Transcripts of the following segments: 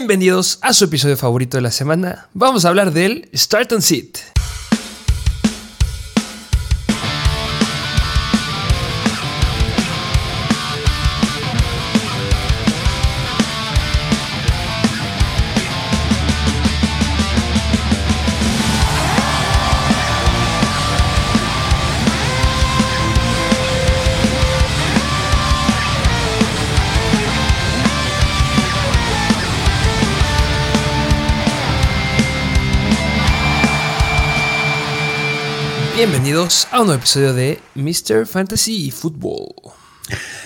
Bienvenidos a su episodio favorito de la semana. Vamos a hablar del Start and Sit. Bienvenidos a un nuevo episodio de Mr. Fantasy Football.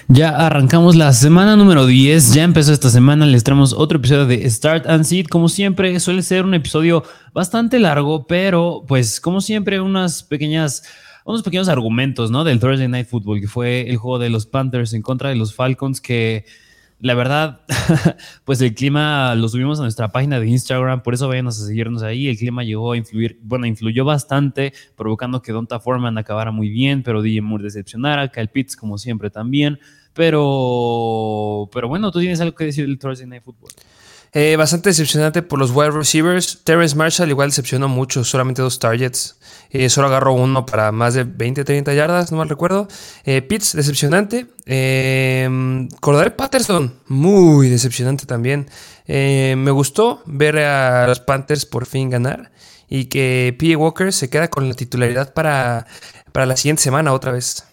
Ya arrancamos la semana número 10, ya empezó esta semana, les traemos otro episodio de Start and Seed. Como siempre, suele ser un episodio bastante largo, pero pues como siempre, unas pequeñas, unos pequeños argumentos, ¿no? Del Thursday Night Football, que fue el juego de los Panthers en contra de los Falcons, que la verdad, pues el clima lo subimos a nuestra página de Instagram, por eso vayan a seguirnos ahí. El clima llegó a influir, bueno, influyó bastante, provocando que Donta Foreman acabara muy bien, pero DJ Moore decepcionara, Kyle Pitts como siempre también. Pero, pero bueno, tú tienes algo que decir del Thursday Night Football. Eh, bastante decepcionante por los wide receivers. Terrence Marshall igual decepcionó mucho, solamente dos targets. Eh, solo agarró uno para más de 20, 30 yardas, no mal recuerdo. Eh, Pitts, decepcionante. Eh, Patterson, muy decepcionante también. Eh, me gustó ver a los Panthers por fin ganar y que P. Walker se queda con la titularidad para, para la siguiente semana otra vez.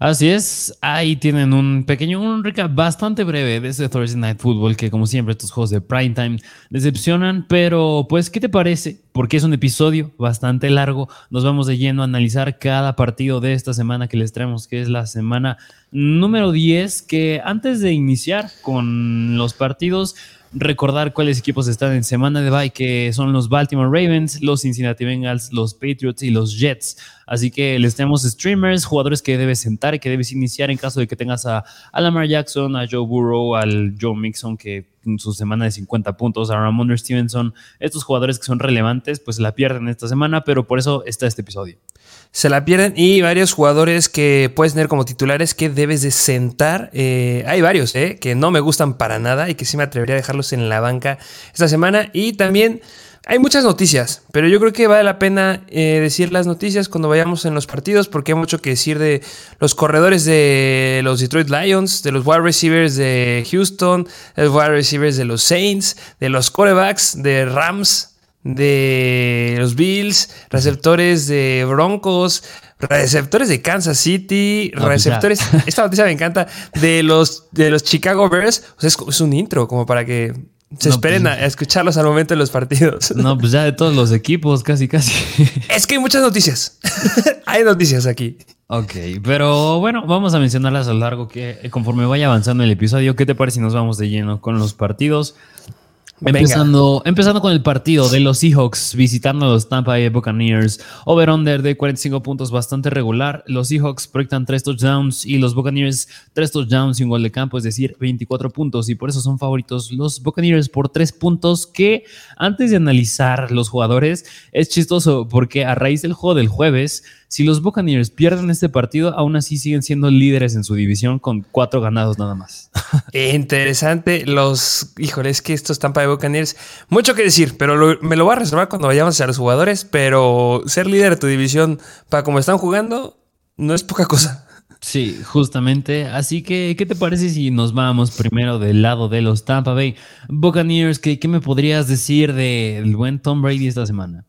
Así es, ahí tienen un pequeño, un recap bastante breve de ese Thursday Night Football que como siempre estos juegos de primetime decepcionan, pero pues ¿qué te parece? Porque es un episodio bastante largo, nos vamos de lleno a analizar cada partido de esta semana que les traemos, que es la semana número 10, que antes de iniciar con los partidos recordar cuáles equipos están en semana de bye, que son los Baltimore Ravens, los Cincinnati Bengals, los Patriots y los Jets. Así que les tenemos streamers, jugadores que debes sentar que debes iniciar en caso de que tengas a, Lamar Jackson, a Joe Burrow, al Joe Mixon, que en su semana de 50 puntos, a Ramon Stevenson, estos jugadores que son relevantes, pues la pierden esta semana, pero por eso está este episodio se la pierden y varios jugadores que puedes tener como titulares que debes de sentar. Eh, hay varios eh, que no me gustan para nada y que sí me atrevería a dejarlos en la banca esta semana. Y también hay muchas noticias, pero yo creo que vale la pena eh, decir las noticias cuando vayamos en los partidos porque hay mucho que decir de los corredores de los Detroit Lions, de los wide receivers de Houston, de los wide receivers de los Saints, de los corebacks de Rams de los Bills, receptores de Broncos, receptores de Kansas City, pues receptores. esta noticia me encanta. De los, de los Chicago Bears. es, un intro como para que se esperen pues, a, escucharlos al momento de los partidos. No, pues ya de todos los equipos, casi, casi. Es que hay muchas noticias. hay noticias aquí. Ok, pero bueno, vamos a mencionarlas a lo largo que conforme vaya avanzando el episodio, ¿qué te parece si nos vamos de lleno con los partidos? Empezando, empezando con el partido de los Seahawks visitando a los Tampa Bay Buccaneers. Over-under de 45 puntos bastante regular. Los Seahawks proyectan 3 touchdowns y los Buccaneers 3 touchdowns y un gol de campo, es decir, 24 puntos. Y por eso son favoritos los Buccaneers por 3 puntos que antes de analizar los jugadores es chistoso porque a raíz del juego del jueves si los Buccaneers pierden este partido, aún así siguen siendo líderes en su división con cuatro ganados nada más. Interesante. Los, híjole, es que estos Tampa de Buccaneers, mucho que decir, pero me lo voy a reservar cuando vayamos a los jugadores, pero ser líder de tu división para como están jugando no es poca cosa. Sí, justamente. Así que, ¿qué te parece si nos vamos primero del lado de los Tampa Bay Buccaneers? ¿Qué, qué me podrías decir del buen Tom Brady esta semana?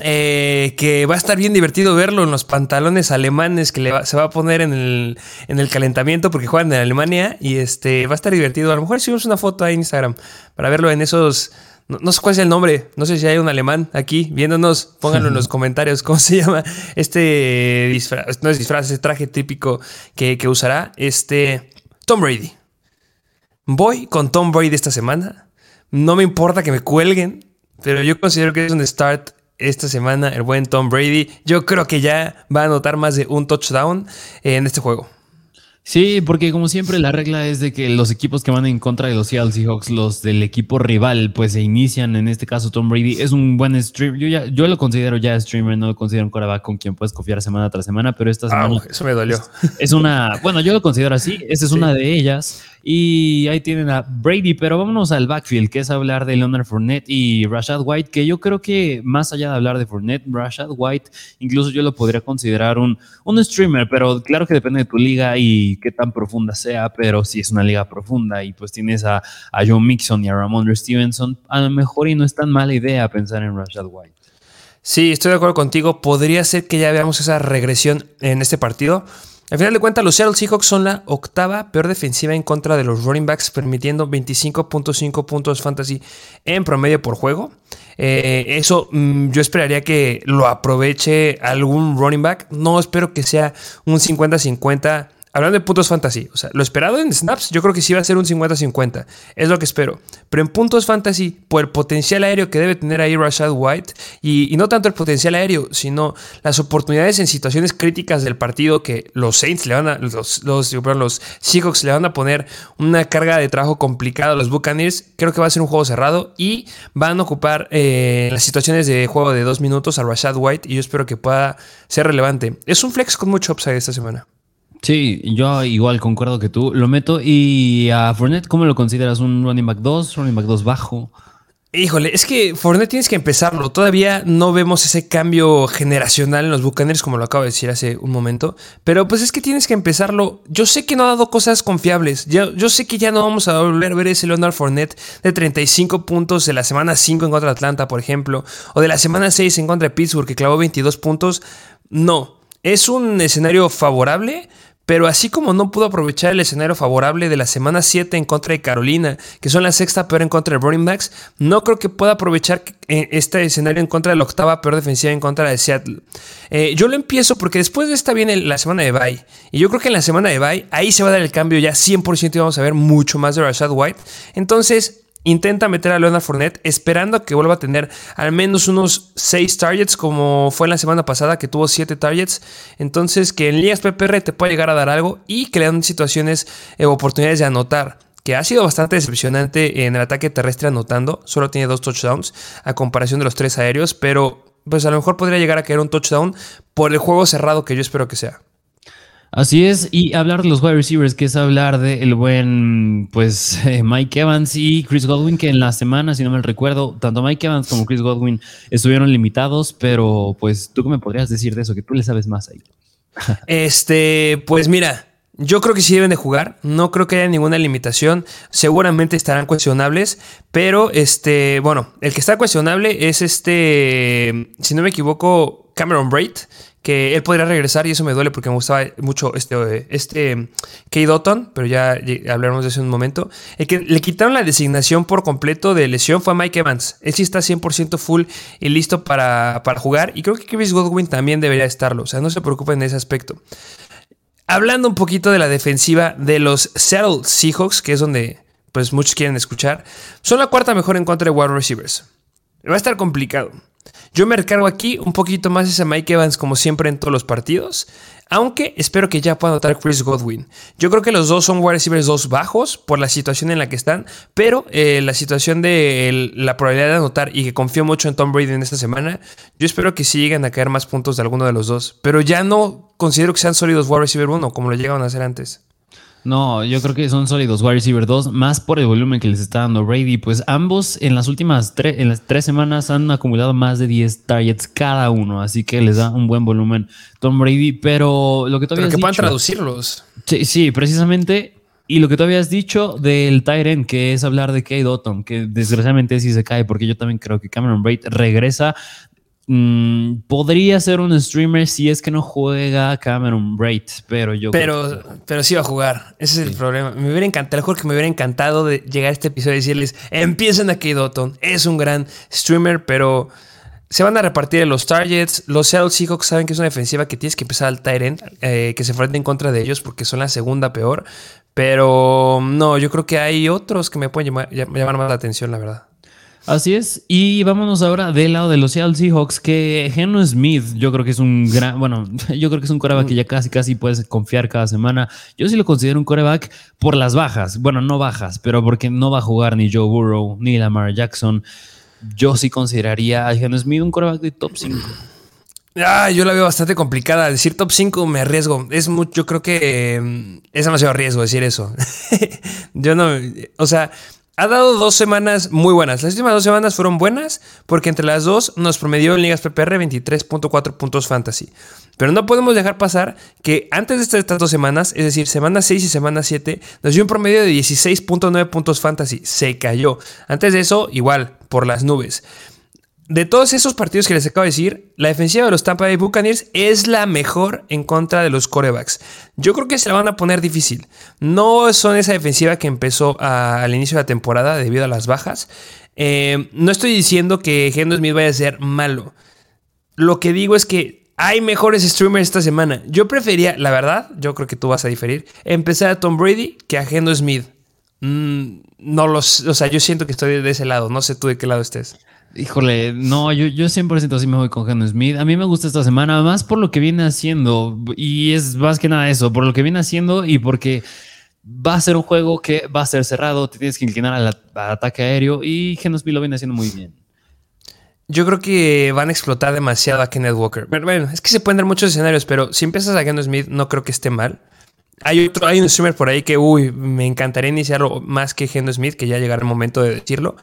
Eh, que va a estar bien divertido verlo en los pantalones alemanes que se va a poner en el, en el, calentamiento porque juegan en Alemania y este va a estar divertido. A lo mejor subimos una foto ahí en Instagram para verlo en esos. No, sé cuál es el nombre, no sé si hay un alemán aquí viéndonos, pónganlo en los comentarios cómo se llama este disfraz, no es disfraz, ese traje típico que, que usará este Tom Brady. Voy con Tom Brady esta semana. No me importa que me cuelguen, pero yo considero que es un start esta semana el buen Tom Brady. Yo creo que ya va a anotar más de un touchdown en este juego. Sí, porque como siempre la regla es de que los equipos que van en contra de los Seattle Seahawks, los del equipo rival, pues se inician. En este caso, Tom Brady es un buen streamer. Yo, ya, yo lo considero ya streamer, no lo considero un coreback con quien puedes confiar semana tras semana, pero esta ah, semana. eso me dolió. Es una. Bueno, yo lo considero así. Esta es una de ellas. Y ahí tienen a Brady, pero vámonos al backfield, que es hablar de Leonard Fournette y Rashad White, que yo creo que más allá de hablar de Fournette, Rashad White, incluso yo lo podría considerar un, un streamer, pero claro que depende de tu liga y qué tan profunda sea, pero si es una liga profunda y pues tienes a, a Joe Mixon y a Ramondre Stevenson, a lo mejor y no es tan mala idea pensar en Rashad White. Sí, estoy de acuerdo contigo. Podría ser que ya veamos esa regresión en este partido. Al final de cuentas, los Seattle Seahawks son la octava peor defensiva en contra de los running backs, permitiendo 25.5 puntos fantasy en promedio por juego. Eh, eso mm, yo esperaría que lo aproveche algún running back. No espero que sea un 50-50 Hablando de puntos fantasy, o sea, lo esperado en snaps, yo creo que sí va a ser un 50-50. Es lo que espero. Pero en puntos fantasy, por el potencial aéreo que debe tener ahí Rashad White, y, no tanto el potencial aéreo, sino las oportunidades en situaciones críticas del partido que los Saints le van a, los, los, los Seahawks le van a poner una carga de trabajo complicada a los Buccaneers, creo que va a ser un juego cerrado y van a ocupar eh, las situaciones de juego de dos minutos a Rashad White y yo espero que pueda ser relevante. Es un flex con mucho upside esta semana. Sí, yo igual concuerdo que tú. Lo meto y a Fournette, ¿cómo lo consideras? ¿Un running back 2? ¿Running back 2 bajo? Híjole, es que Fournette tienes que empezarlo. Todavía no vemos ese cambio generacional en los Buccaneers, como lo acabo de decir hace un momento. Pero pues es que tienes que empezarlo. Yo sé que no ha dado cosas confiables. Yo, yo sé que ya no vamos a volver a ver ese Leonard Fournette de 35 puntos de la semana 5 en contra de Atlanta, por ejemplo. O de la semana 6 en contra de Pittsburgh, que clavó 22 puntos. No. Es un escenario favorable, pero así como no pudo aprovechar el escenario favorable de la semana 7 en contra de Carolina, que son la sexta peor en contra de running backs, no creo que pueda aprovechar eh, este escenario en contra de la octava peor defensiva en contra de Seattle. Eh, yo lo empiezo porque después de esta viene la semana de bye. Y yo creo que en la semana de bye ahí se va a dar el cambio ya 100% y vamos a ver mucho más de Rashad White. Entonces, intenta meter a Leonard Fournette esperando que vuelva a tener al menos unos 6 targets como fue en la semana pasada que tuvo 7 targets. Entonces que en ligas PPR te puede llegar a dar algo y que le dan situaciones, eh, oportunidades de anotar. Que ha sido bastante decepcionante en el ataque terrestre anotando. Solo tiene dos touchdowns a comparación de los tres aéreos. Pero pues a lo mejor podría llegar a caer un touchdown por el juego cerrado que yo espero que sea. Así es, y hablar de los wide receivers, que es hablar del buen, pues, eh, Mike Evans y Chris Godwin, que en la semana, si no me recuerdo, tanto Mike Evans como Chris Godwin estuvieron limitados, pero pues, ¿tú qué me podrías decir de eso? Que tú le sabes más ahí. este, pues mira, yo creo que sí deben de jugar, no creo que haya ninguna limitación, seguramente estarán cuestionables, pero este, bueno, el que está cuestionable es este, si no me equivoco, Cameron Braid, que él podría regresar y eso me duele porque me gustaba mucho este, este Kate Dotton, pero ya hablaremos de eso en un momento. El que le quitaron la designación por completo de lesión fue Mike Evans. Él sí está 100% full y listo para, para jugar y creo que Chris Godwin también debería estarlo, o sea, no se preocupen en ese aspecto. Hablando un poquito de la defensiva de los Seattle Seahawks, que es donde pues muchos quieren escuchar, son la cuarta mejor en contra de wide receivers. Va a estar complicado. Yo me recargo aquí un poquito más ese Mike Evans como siempre en todos los partidos, aunque espero que ya pueda anotar Chris Godwin. Yo creo que los dos son wide receivers dos bajos por la situación en la que están, pero eh, la situación de la probabilidad de anotar y que confío mucho en Tom Brady en esta semana, yo espero que sí lleguen a caer más puntos de alguno de los dos, pero ya no considero que sean sólidos wide receiver 1 como lo llegaban a hacer antes. No, yo creo que son sólidos wide receiver 2, más por el volumen que les está dando Brady. Pues ambos en las últimas en las tres semanas han acumulado más de 10 targets cada uno, así que les da un buen volumen Tom Brady. Pero lo que todavía pero que puedan traducirlos. Sí, sí, precisamente. Y lo que todavía has dicho del Tyrant, que es hablar de Kate Dotton, que desgraciadamente sí se cae, porque yo también creo que Cameron Braid regresa Mm, podría ser un streamer si es que no juega Cameron Braid, pero yo. Pero, pero sí va a jugar. Ese es el problema. Me hubiera encantado, mejor que me hubiera encantado de llegar a este episodio y decirles: empiecen a Dotton. Es un gran streamer, pero se van a repartir los targets. Los Seattle Seahawks saben que es una defensiva que tienes que empezar al Tyrant, eh, que se enfrenten en contra de ellos porque son la segunda peor. Pero no, yo creo que hay otros que me pueden llamar más la atención, la verdad. Así es. Y vámonos ahora del lado de los Seattle Seahawks, que Geno Smith, yo creo que es un gran, bueno, yo creo que es un coreback que ya casi, casi puedes confiar cada semana. Yo sí lo considero un coreback por las bajas. Bueno, no bajas, pero porque no va a jugar ni Joe Burrow ni Lamar Jackson. Yo sí consideraría a Geno Smith un coreback de top 5. Ah, yo la veo bastante complicada. Decir top 5 me arriesgo. Es mucho, yo creo que em, es demasiado riesgo decir eso. yo no, o sea, ha dado dos semanas muy buenas. Las últimas dos semanas fueron buenas porque entre las dos nos promedió en ligas PPR 23.4 puntos fantasy. Pero no podemos dejar pasar que antes de estas dos semanas, es decir, semana 6 y semana 7, nos dio un promedio de 16.9 puntos fantasy. Se cayó. Antes de eso, igual, por las nubes de todos esos partidos que les acabo de decir, la defensiva de los Tampa Bay Buccaneers es la mejor en contra de los corebacks. Yo creo que se la van a poner difícil. No son esa defensiva que empezó al inicio de la temporada debido a las bajas. Eh, no estoy diciendo que Gendo Smith vaya a ser malo. Lo que digo es que hay mejores streamers esta semana. Yo prefería, la verdad, yo creo que tú vas a diferir, empezar a Tom Brady que a Gendo Smith. Mm, no los, o sea, yo siento que estoy de ese lado. No sé tú de qué lado estés. Híjole, no, yo, yo 100% así me voy con Geno Smith. A mí me gusta esta semana, más por lo que viene haciendo. Y es más que nada eso, por lo que viene haciendo y porque va a ser un juego que va a ser cerrado, te tienes que inclinar al, ataque aéreo y Geno Smith lo viene haciendo muy bien. Yo creo que van a explotar demasiado a Kenneth Walker. bueno, es que se pueden dar muchos escenarios, pero si empiezas a Geno Smith, no creo que esté mal. Hay otro, hay un streamer por ahí que, uy, me encantaría iniciarlo más que Geno Smith, que ya llegará el momento de decirlo.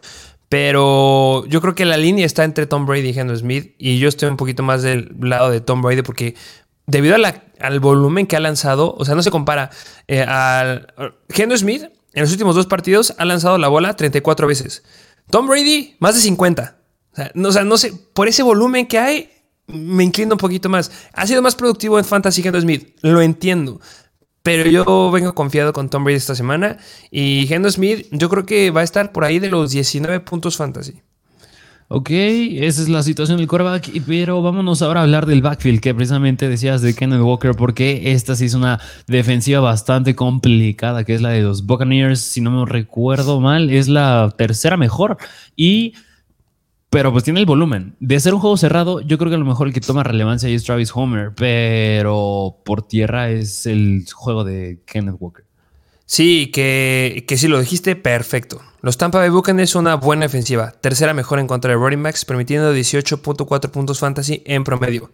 Pero yo creo que la línea está entre Tom Brady y Geno Smith. Y yo estoy un poquito más del lado de Tom Brady porque debido al volumen que ha lanzado, o sea, no se compara eh, al... Geno Smith en los últimos dos partidos ha lanzado la bola 34 veces. Tom Brady, más de 50. O sea, no, o sea, no sé, por ese volumen que hay, me inclino un poquito más. Ha sido más productivo en Fantasy Geno Smith, lo entiendo. Pero yo vengo confiado con Tom Brady esta semana. Y Geno Smith, yo creo que va a estar por ahí de los 19 puntos fantasy. Ok, esa es la situación del quarterback, pero vámonos ahora a hablar del backfield que precisamente decías de Kenneth Walker, porque esta sí es una defensiva bastante complicada, que es la de los Buccaneers, si no me recuerdo mal, es la tercera mejor. Y pero pues tiene el volumen. De ser un juego cerrado, yo creo que a lo mejor el que toma relevancia es Travis Homer, pero por tierra es el juego de Kenneth Walker. Sí, que, que sí lo dijiste, perfecto. Los Tampa Bay Buccaneers son una buena defensiva, tercera mejor en contra de running backs, permitiendo 18.4 puntos fantasy en promedio.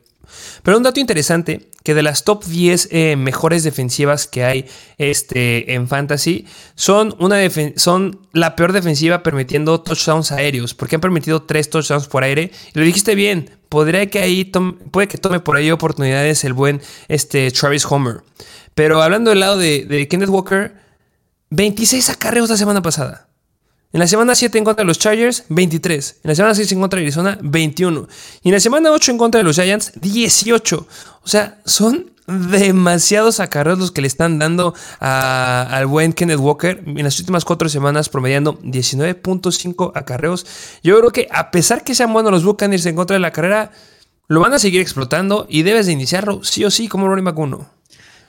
Pero un dato interesante, que de las top 10 eh, mejores defensivas que hay este, en Fantasy, son, una son la peor defensiva permitiendo touchdowns aéreos, porque han permitido 3 touchdowns por aire. Y lo dijiste bien, podría que ahí puede que tome por ahí oportunidades el buen este, Travis Homer. Pero hablando del lado de, de Kenneth Walker, 26 acarreos la semana pasada. En la semana 7 en contra de los Chargers, 23. En la semana 6 en contra de Arizona, 21. Y en la semana 8 en contra de los Giants, 18. O sea, son demasiados acarreos los que le están dando al buen Kenneth Walker en las últimas cuatro semanas promediando 19.5 acarreos. Yo creo que a pesar que sean buenos los Buccaneers en contra de la carrera, lo van a seguir explotando y debes de iniciarlo sí o sí como running back 1.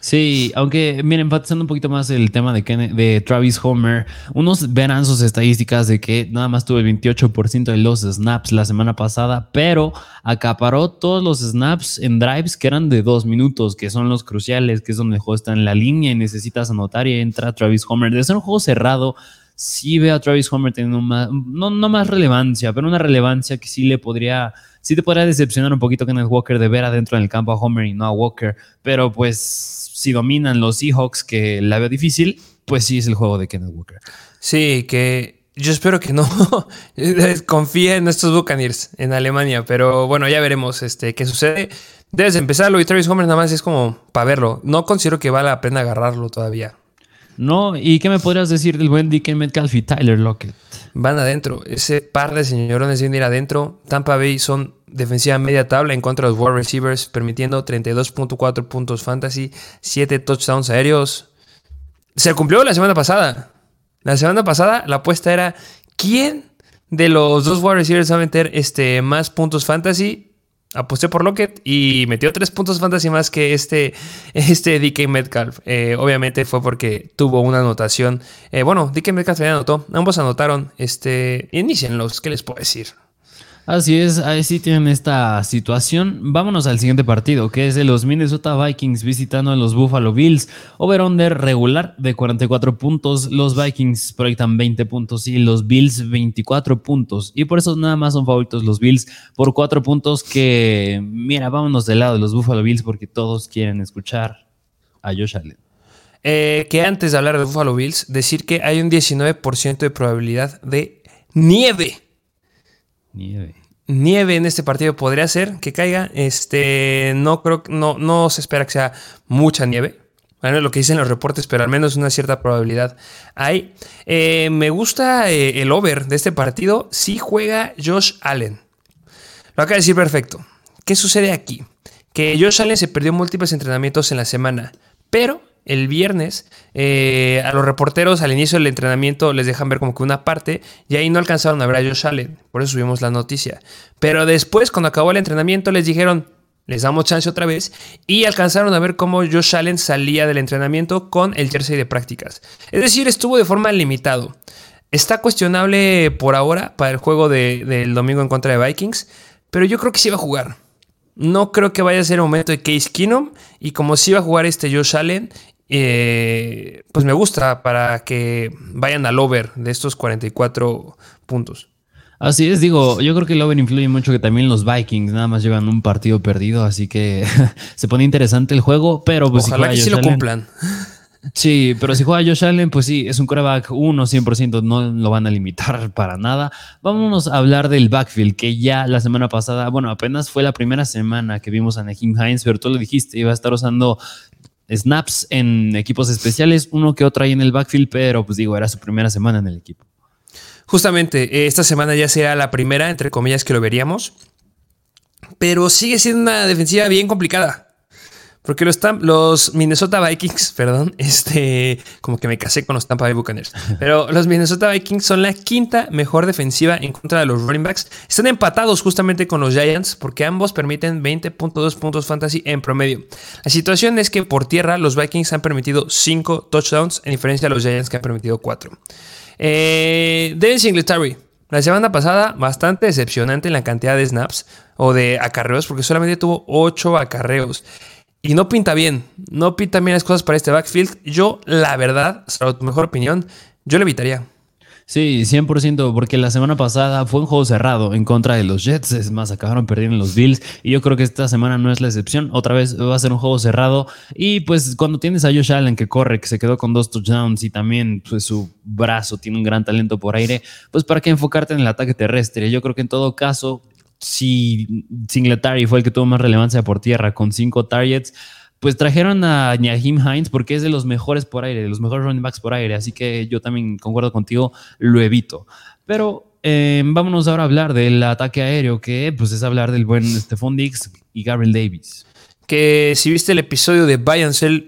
Sí, aunque, miren, enfatizando un poquito más el tema de, de Travis Homer, unos verán sus estadísticas de que nada más tuvo el 28% de los snaps la semana pasada, pero acaparó todos los snaps en drives que eran de dos minutos, que son los cruciales, que es donde el juego está en la línea y necesitas anotar y entra Travis Homer. De ser un juego cerrado, sí veo a Travis Homer teniendo más, no, no más relevancia, pero una relevancia que sí le podría sí te podría decepcionar un poquito Kenneth Walker de ver adentro en el campo a Homer y no a Walker, pero pues si dominan los Seahawks, que la veo difícil, pues sí es el juego de Kenneth Walker. Sí, que yo espero que no confíe en estos Buccaneers en Alemania, pero bueno, ya veremos este, qué sucede. Debes empezarlo y Travis Homer nada más es como para verlo. No considero que vale la pena agarrarlo todavía. No, ¿y qué me podrías decir del buen DK Metcalf y Tyler Lockett? Van adentro. Ese par de señorones vienen ir adentro. Tampa Bay son defensiva media tabla en contra de los wide receivers, permitiendo 32.4 puntos fantasy, 7 touchdowns aéreos. Se cumplió la semana pasada. La semana pasada la apuesta era ¿quién de los dos wide receivers va a meter este, más puntos fantasy? aposté por Lockett y metió tres puntos fantasy más que este, este DK Metcalf. Eh, obviamente fue porque tuvo una anotación. Eh, bueno, DK Metcalf ya anotó. Ambos anotaron. Este, inicienlos, ¿qué les puedo decir? Así es, ahí sí tienen esta situación. Vámonos al siguiente partido, que es de los Minnesota Vikings visitando a los Buffalo Bills. Over-under regular de 44 puntos. Los Vikings proyectan 20 puntos y los Bills 24 puntos. Y por eso nada más son favoritos los Bills por 4 puntos que, mira, vámonos del lado de los Buffalo Bills porque todos quieren escuchar a Josh Allen. Eh, que antes de hablar de Buffalo Bills, decir que hay un 19% de probabilidad de nieve Nieve. Nieve en este partido podría ser que caiga. Este, no creo, no, no se espera que sea mucha nieve. Bueno, lo que dicen los reportes, pero al menos una cierta probabilidad hay. Eh, me gusta eh, el over de este partido si juega Josh Allen. Lo acaba de decir perfecto. ¿Qué sucede aquí? Que Josh Allen se perdió múltiples entrenamientos en la semana, pero el viernes eh, a los reporteros al inicio del entrenamiento les dejan ver como que una parte y ahí no alcanzaron a ver a Josh Allen, por eso subimos la noticia. Pero después, cuando acabó el entrenamiento, les dijeron, les damos chance otra vez y alcanzaron a ver cómo Josh Allen salía del entrenamiento con el jersey de prácticas. Es decir, estuvo de forma limitado. Está cuestionable por ahora para el juego del domingo en contra de Vikings, pero yo creo que sí va a jugar. No creo que vaya a ser el momento de Case Keenum. Y como sí va a jugar este Josh Allen, eh, pues me gusta para que vayan al over de estos 44 puntos. Así es, digo, yo creo que el over influye mucho que también los Vikings nada más llevan un partido perdido, así que se pone interesante el juego, pero pues Ojalá que sí lo cumplan. Sí, pero si juega Josh Allen, pues sí, es un coreback 1, 100%, no lo van a limitar para nada. Vámonos a hablar del backfield, que ya la semana pasada, bueno, apenas fue la primera semana que vimos a Naheem Hines, pero tú lo dijiste, iba a estar usando snaps en equipos especiales, uno que otro ahí en el backfield, pero pues digo, era su primera semana en el equipo. Justamente, eh, esta semana ya será la primera, entre comillas, que lo veríamos. Pero sigue siendo una defensiva bien complicada. Porque los, los, Minnesota Vikings, perdón, este, como que me casé con los Tampa Bay Buccaneers. Pero los Minnesota Vikings son la quinta mejor defensiva en contra de los running backs. Están empatados justamente con los Giants porque ambos permiten 20.2 puntos fantasy en promedio. La situación es que por tierra los Vikings han permitido 5 touchdowns en diferencia a los Giants que han permitido 4. Eh, Devin Singletary, la semana pasada, bastante decepcionante en la cantidad de snaps o de acarreos, porque solamente tuvo 8 acarreos. Y no pinta bien, no pinta bien las cosas para este backfield. Yo, la verdad, tu mejor opinión, yo le evitaría. Sí, 100%, porque la semana pasada fue un juego cerrado en contra de los Jets. Es más, acabaron perdiendo los Bills. Y yo creo que esta semana no es la excepción. Otra vez va a ser un juego cerrado. Y pues cuando tienes a Josh Allen que corre, que se quedó con dos touchdowns y también pues, su brazo tiene un gran talento por aire, pues para qué enfocarte en el ataque terrestre. Yo creo que en todo caso, si Singletary fue el que tuvo más relevancia por tierra con cinco targets, pues trajeron a Naheem Hines porque es de los mejores por aire, de los mejores running backs por aire, así que yo también concuerdo contigo, lo evito. Pero eh, vámonos ahora a hablar del ataque aéreo, que pues es hablar del buen Stephon Diggs y Gabriel Davis que si viste el episodio de Buy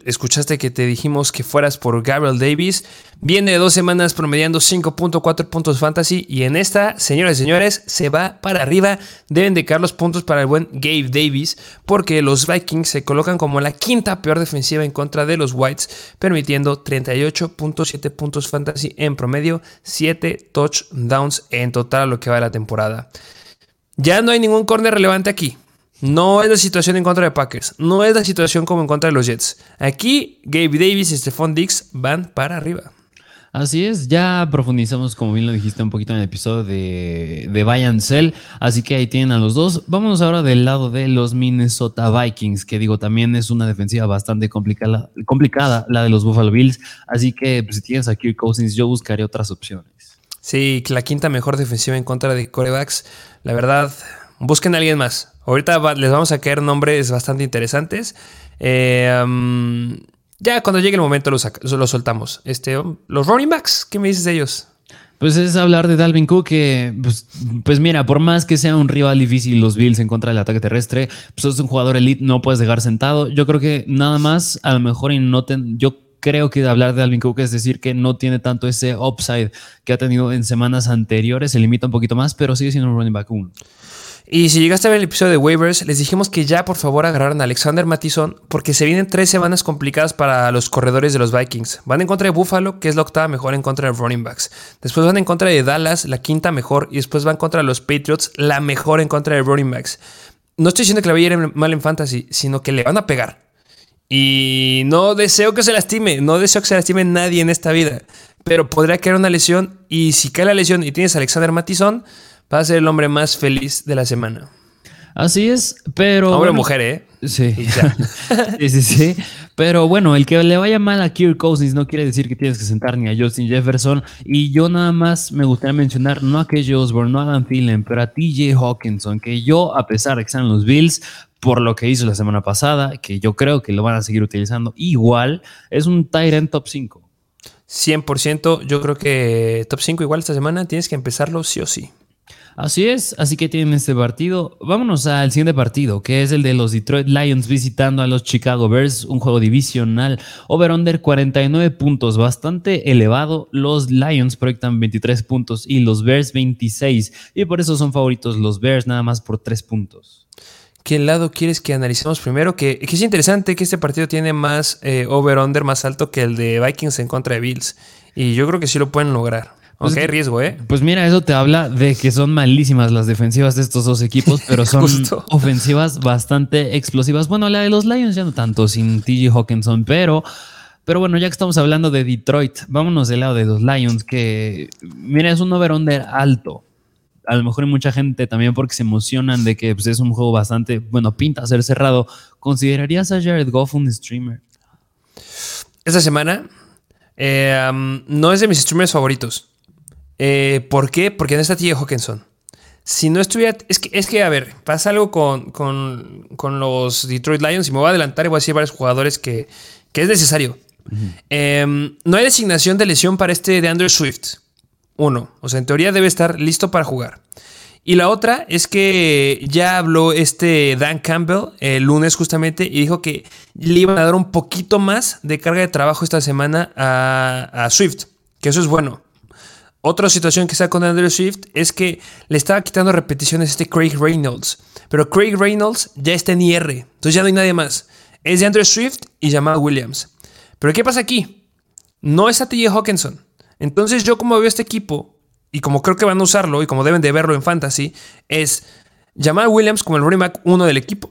escuchaste que te dijimos que fueras por Gabriel Davis. Viene de dos semanas promediando 5.4 puntos fantasy y en esta, señores y señores, se va para arriba. Deben de caer los puntos para el buen Gabe Davis porque los Vikings se colocan como la quinta peor defensiva en contra de los Whites, permitiendo 38.7 puntos fantasy en promedio, 7 touchdowns en total a lo que va de la temporada. Ya no hay ningún corner relevante aquí. No es la situación en contra de Packers. No es la situación como en contra de los Jets. Aquí, Gabe Davis y Stephon Dix van para arriba. Así es, ya profundizamos, como bien lo dijiste, un poquito en el episodio de, de Bayern Cell. Así que ahí tienen a los dos. Vámonos ahora del lado de los Minnesota Vikings, que digo, también es una defensiva bastante complicada, complicada la de los Buffalo Bills. Así que pues, si tienes a Kirk Cousins, yo buscaré otras opciones. Sí, la quinta mejor defensiva en contra de corebacks. La verdad, busquen a alguien más. Ahorita les vamos a caer nombres bastante interesantes. Eh, ya cuando llegue el momento los, soltamos. Este, los running backs, ¿qué me dices de ellos? Pues es hablar de Dalvin Cook, que pues, pues, mira, por más que sea un rival difícil los Bills en contra del ataque terrestre, pues es un jugador elite, no puedes dejar sentado. Yo creo que nada más, a lo mejor y no yo creo que hablar de Dalvin Cook es decir que no tiene tanto ese upside que ha tenido en semanas anteriores, se limita un poquito más, pero sigue siendo un running back 1. Y si llegaste a ver el episodio de waivers, les dijimos que ya por favor agarraran a Alexander Mattison porque se vienen tres semanas complicadas para los corredores de los Vikings. Van en contra de Buffalo, que es la octava mejor en contra de running backs. Después van en contra de Dallas, la quinta mejor. Y después van contra los Patriots, la mejor en contra de running backs. No estoy diciendo que le vaya mal en fantasy, sino que le van a pegar. Y no deseo que se lastime, no deseo que se lastime nadie en esta vida. Pero podría caer una lesión. Y si cae la lesión y tienes a Alexander Mattison Va a ser el hombre más feliz de la semana. Así es, pero. Hombre mujer, ¿eh? Sí. sí, sí, sí. Pero bueno, el que le vaya mal a Kirk Cousins no quiere decir que tienes que sentar ni a Justin Jefferson. Y yo nada más me gustaría mencionar no a KJ Osborne, no a Dan Thielen, pero a TJ Hawkinson, que yo, a pesar de que están los Bills, por lo que hizo la semana pasada, que yo creo que lo van a seguir utilizando, igual es un Tyrant top 5. 100%, yo creo que top 5 igual esta semana tienes que empezarlo sí o sí. Así es, así que tienen este partido. Vámonos al siguiente partido, que es el de los Detroit Lions visitando a los Chicago Bears, un juego divisional. Over-under 49 puntos, bastante elevado. Los Lions proyectan 23 puntos y los Bears 26. Y por eso son favoritos los Bears, nada más por 3 puntos. ¿Qué lado quieres que analicemos primero? Que, es interesante que este partido tiene más eh, over-under más alto que el de Vikings en contra de Bills. Y yo creo que sí lo pueden lograr. Pues, hay riesgo, ¿eh? Pues mira, eso te habla de que son malísimas las defensivas de estos dos equipos, pero son ofensivas bastante explosivas. Bueno, la de los Lions ya no tanto, sin TJ Hawkinson, pero, pero bueno, ya que estamos hablando de Detroit, vámonos del lado de los Lions, que mira, es un over-under alto. A lo mejor hay mucha gente también porque se emocionan de que pues, es un juego bastante, bueno, pinta ser cerrado. ¿Considerarías a Jared Goff un streamer? Esta semana eh, no es de mis streamers favoritos. Eh, ¿Por qué? Porque no está TJ Hawkinson. Si no estuviera. Es que, es que a ver, pasa algo con, con, los Detroit Lions y me voy a adelantar y voy a decir varios jugadores que, que es necesario. Em, no hay designación de lesión para este de Andrew Swift. Uno. O sea, en teoría debe estar listo para jugar. Y la otra es que ya habló este Dan Campbell el lunes justamente y dijo que le iban a dar un poquito más de carga de trabajo esta semana a, a Swift. Que eso es bueno. Otra situación que está con Andrew Swift es que le estaba quitando repeticiones a este Craig Reynolds. Pero Craig Reynolds ya está en IR. Entonces ya no hay nadie más. Es de Andrew Swift y Jamal Williams. Pero ¿qué pasa aquí? No está TJ Hawkinson. Entonces yo como veo este equipo y como creo que van a usarlo y como deben de verlo en fantasy, es Jamal Williams como el running back uno del equipo.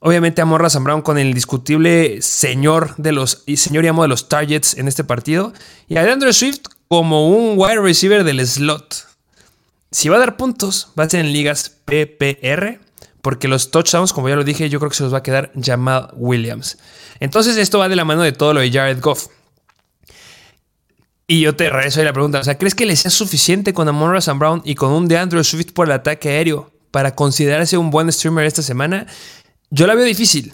Obviamente Amorra Sam Brown con el indiscutible señor de los y señor y amo de los targets en este partido. Y a Andrew Swift como un wide receiver del slot. Si va a dar puntos, va a ser en ligas PPR, porque los touchdowns, como ya lo dije, yo creo que se los va a quedar Jamal Williams. Entonces esto va de la mano de todo lo de Jared Goff. Y yo te regreso ahí la pregunta, o sea, ¿crees que le sea suficiente con Amon Sam Brown y con un DeAndre Swift por el ataque aéreo para considerarse un buen streamer esta semana? Yo la veo difícil.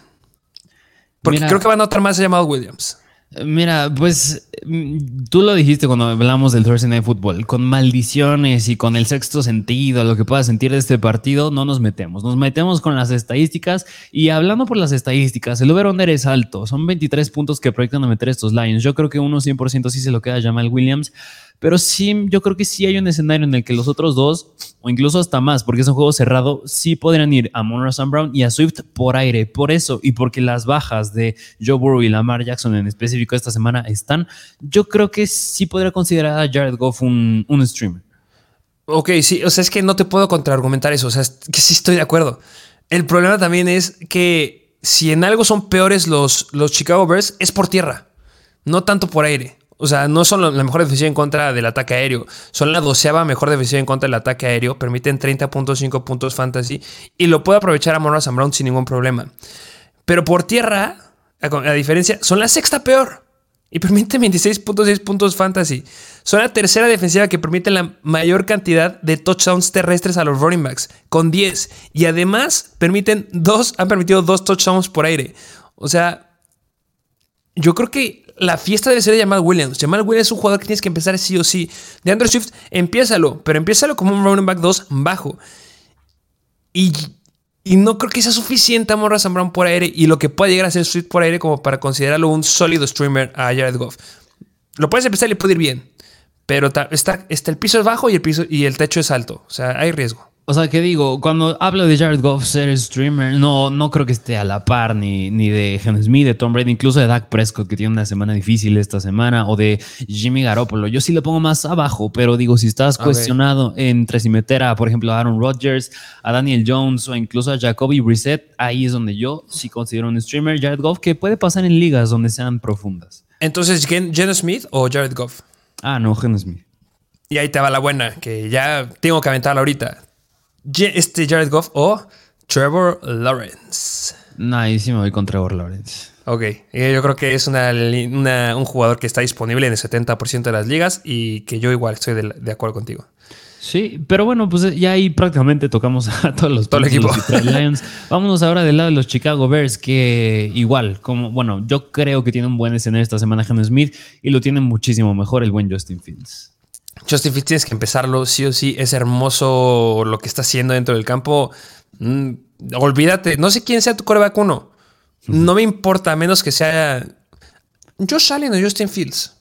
Porque creo que va a notar más a Jamal Williams. Mira, pues mm, tú lo dijiste cuando hablamos del Thursday Night Football, con maldiciones y con el sexto sentido, lo que puedas sentir de este partido, no nos metemos, nos metemos con las estadísticas y hablando por las estadísticas, el over-under es alto, son 23 puntos que proyectan a meter estos Lions, yo creo que uno 100% sí se lo queda a Jamal Williams, pero sí, yo creo que sí hay un escenario en el que los otros dos, o incluso hasta más, porque es un juego cerrado, sí podrían ir a Monroe Sam Brown y a Swift por aire. Por eso, y porque las bajas de Joe Burrow y Lamar Jackson en específico esta semana están, yo creo que sí podría considerar a Jared Goff un, un streamer. Ok, sí, o sea, es que no te puedo contraargumentar eso, o sea, que sí estoy de acuerdo. El problema también es que si en algo son peores los, los Chicago Bears, es por tierra, no tanto por aire. O sea, no son la mejor defensiva en contra del ataque aéreo. Son la doceava mejor defensiva en contra del ataque aéreo. Permiten 30.5 puntos fantasy. Y lo puede aprovechar a Monroe Brown sin ningún problema. Pero por tierra, a, diferencia, son la sexta peor. Y permiten 26.6 puntos fantasy. Son la tercera defensiva que permite la mayor cantidad de touchdowns terrestres a los running backs, con 10. Y además permiten dos, han permitido dos touchdowns por aire. O sea, yo creo que la fiesta debe ser de Jamal Williams. Jamal Williams es un jugador que tienes que empezar sí o sí. De Andrew Swift, empiézalo, pero empiézalo como un running back 2 bajo. Y, no creo que sea suficiente amor a Sam Brown por aire y lo que pueda llegar a ser Swift por aire como para considerarlo un sólido streamer a Jared Goff. Lo puedes empezar y puede ir bien, pero está, está, el piso es bajo y el, piso, y el techo es alto. O sea, hay riesgo. O sea, que digo, cuando hablo de Jared Goff ser streamer, no, no creo que esté a la par ni, ni de Henry Smith, de Tom Brady, incluso de Dak Prescott, que tiene una semana difícil esta semana, o de Jimmy Garoppolo. Yo sí lo pongo más abajo, pero digo, si estás cuestionado entre si meter a, por ejemplo, a Aaron Rodgers, a Daniel Jones o incluso a Jacoby Brissett, ahí es donde yo sí considero un streamer, Jared Goff, que puede pasar en ligas donde sean profundas. Entonces, ¿Jen Smith o Jared Goff? Ah, no, Geno Smith. Y ahí te va la buena, que ya tengo que aventarla ahorita este Jared Goff o Trevor Lawrence. No, ahí sí me voy con Trevor Lawrence. Ok, eh, yo creo que es una, un jugador que está disponible en el 70% de las ligas y que yo igual estoy de, acuerdo contigo. Sí, pero bueno, pues ya ahí prácticamente tocamos a todos los, Todo el equipo. Lions. Vámonos ahora del lado de los Chicago Bears, que igual, como bueno, yo creo que tiene un buen escenario esta semana Henry Smith y lo tiene muchísimo mejor el buen Justin Fields. Justin Fields tienes que empezarlo, sí o sí. Es hermoso lo que está haciendo dentro del campo. Mm, olvídate, no sé quién sea tu coreback uno. No me importa, menos que sea Josh Allen o Justin Fields.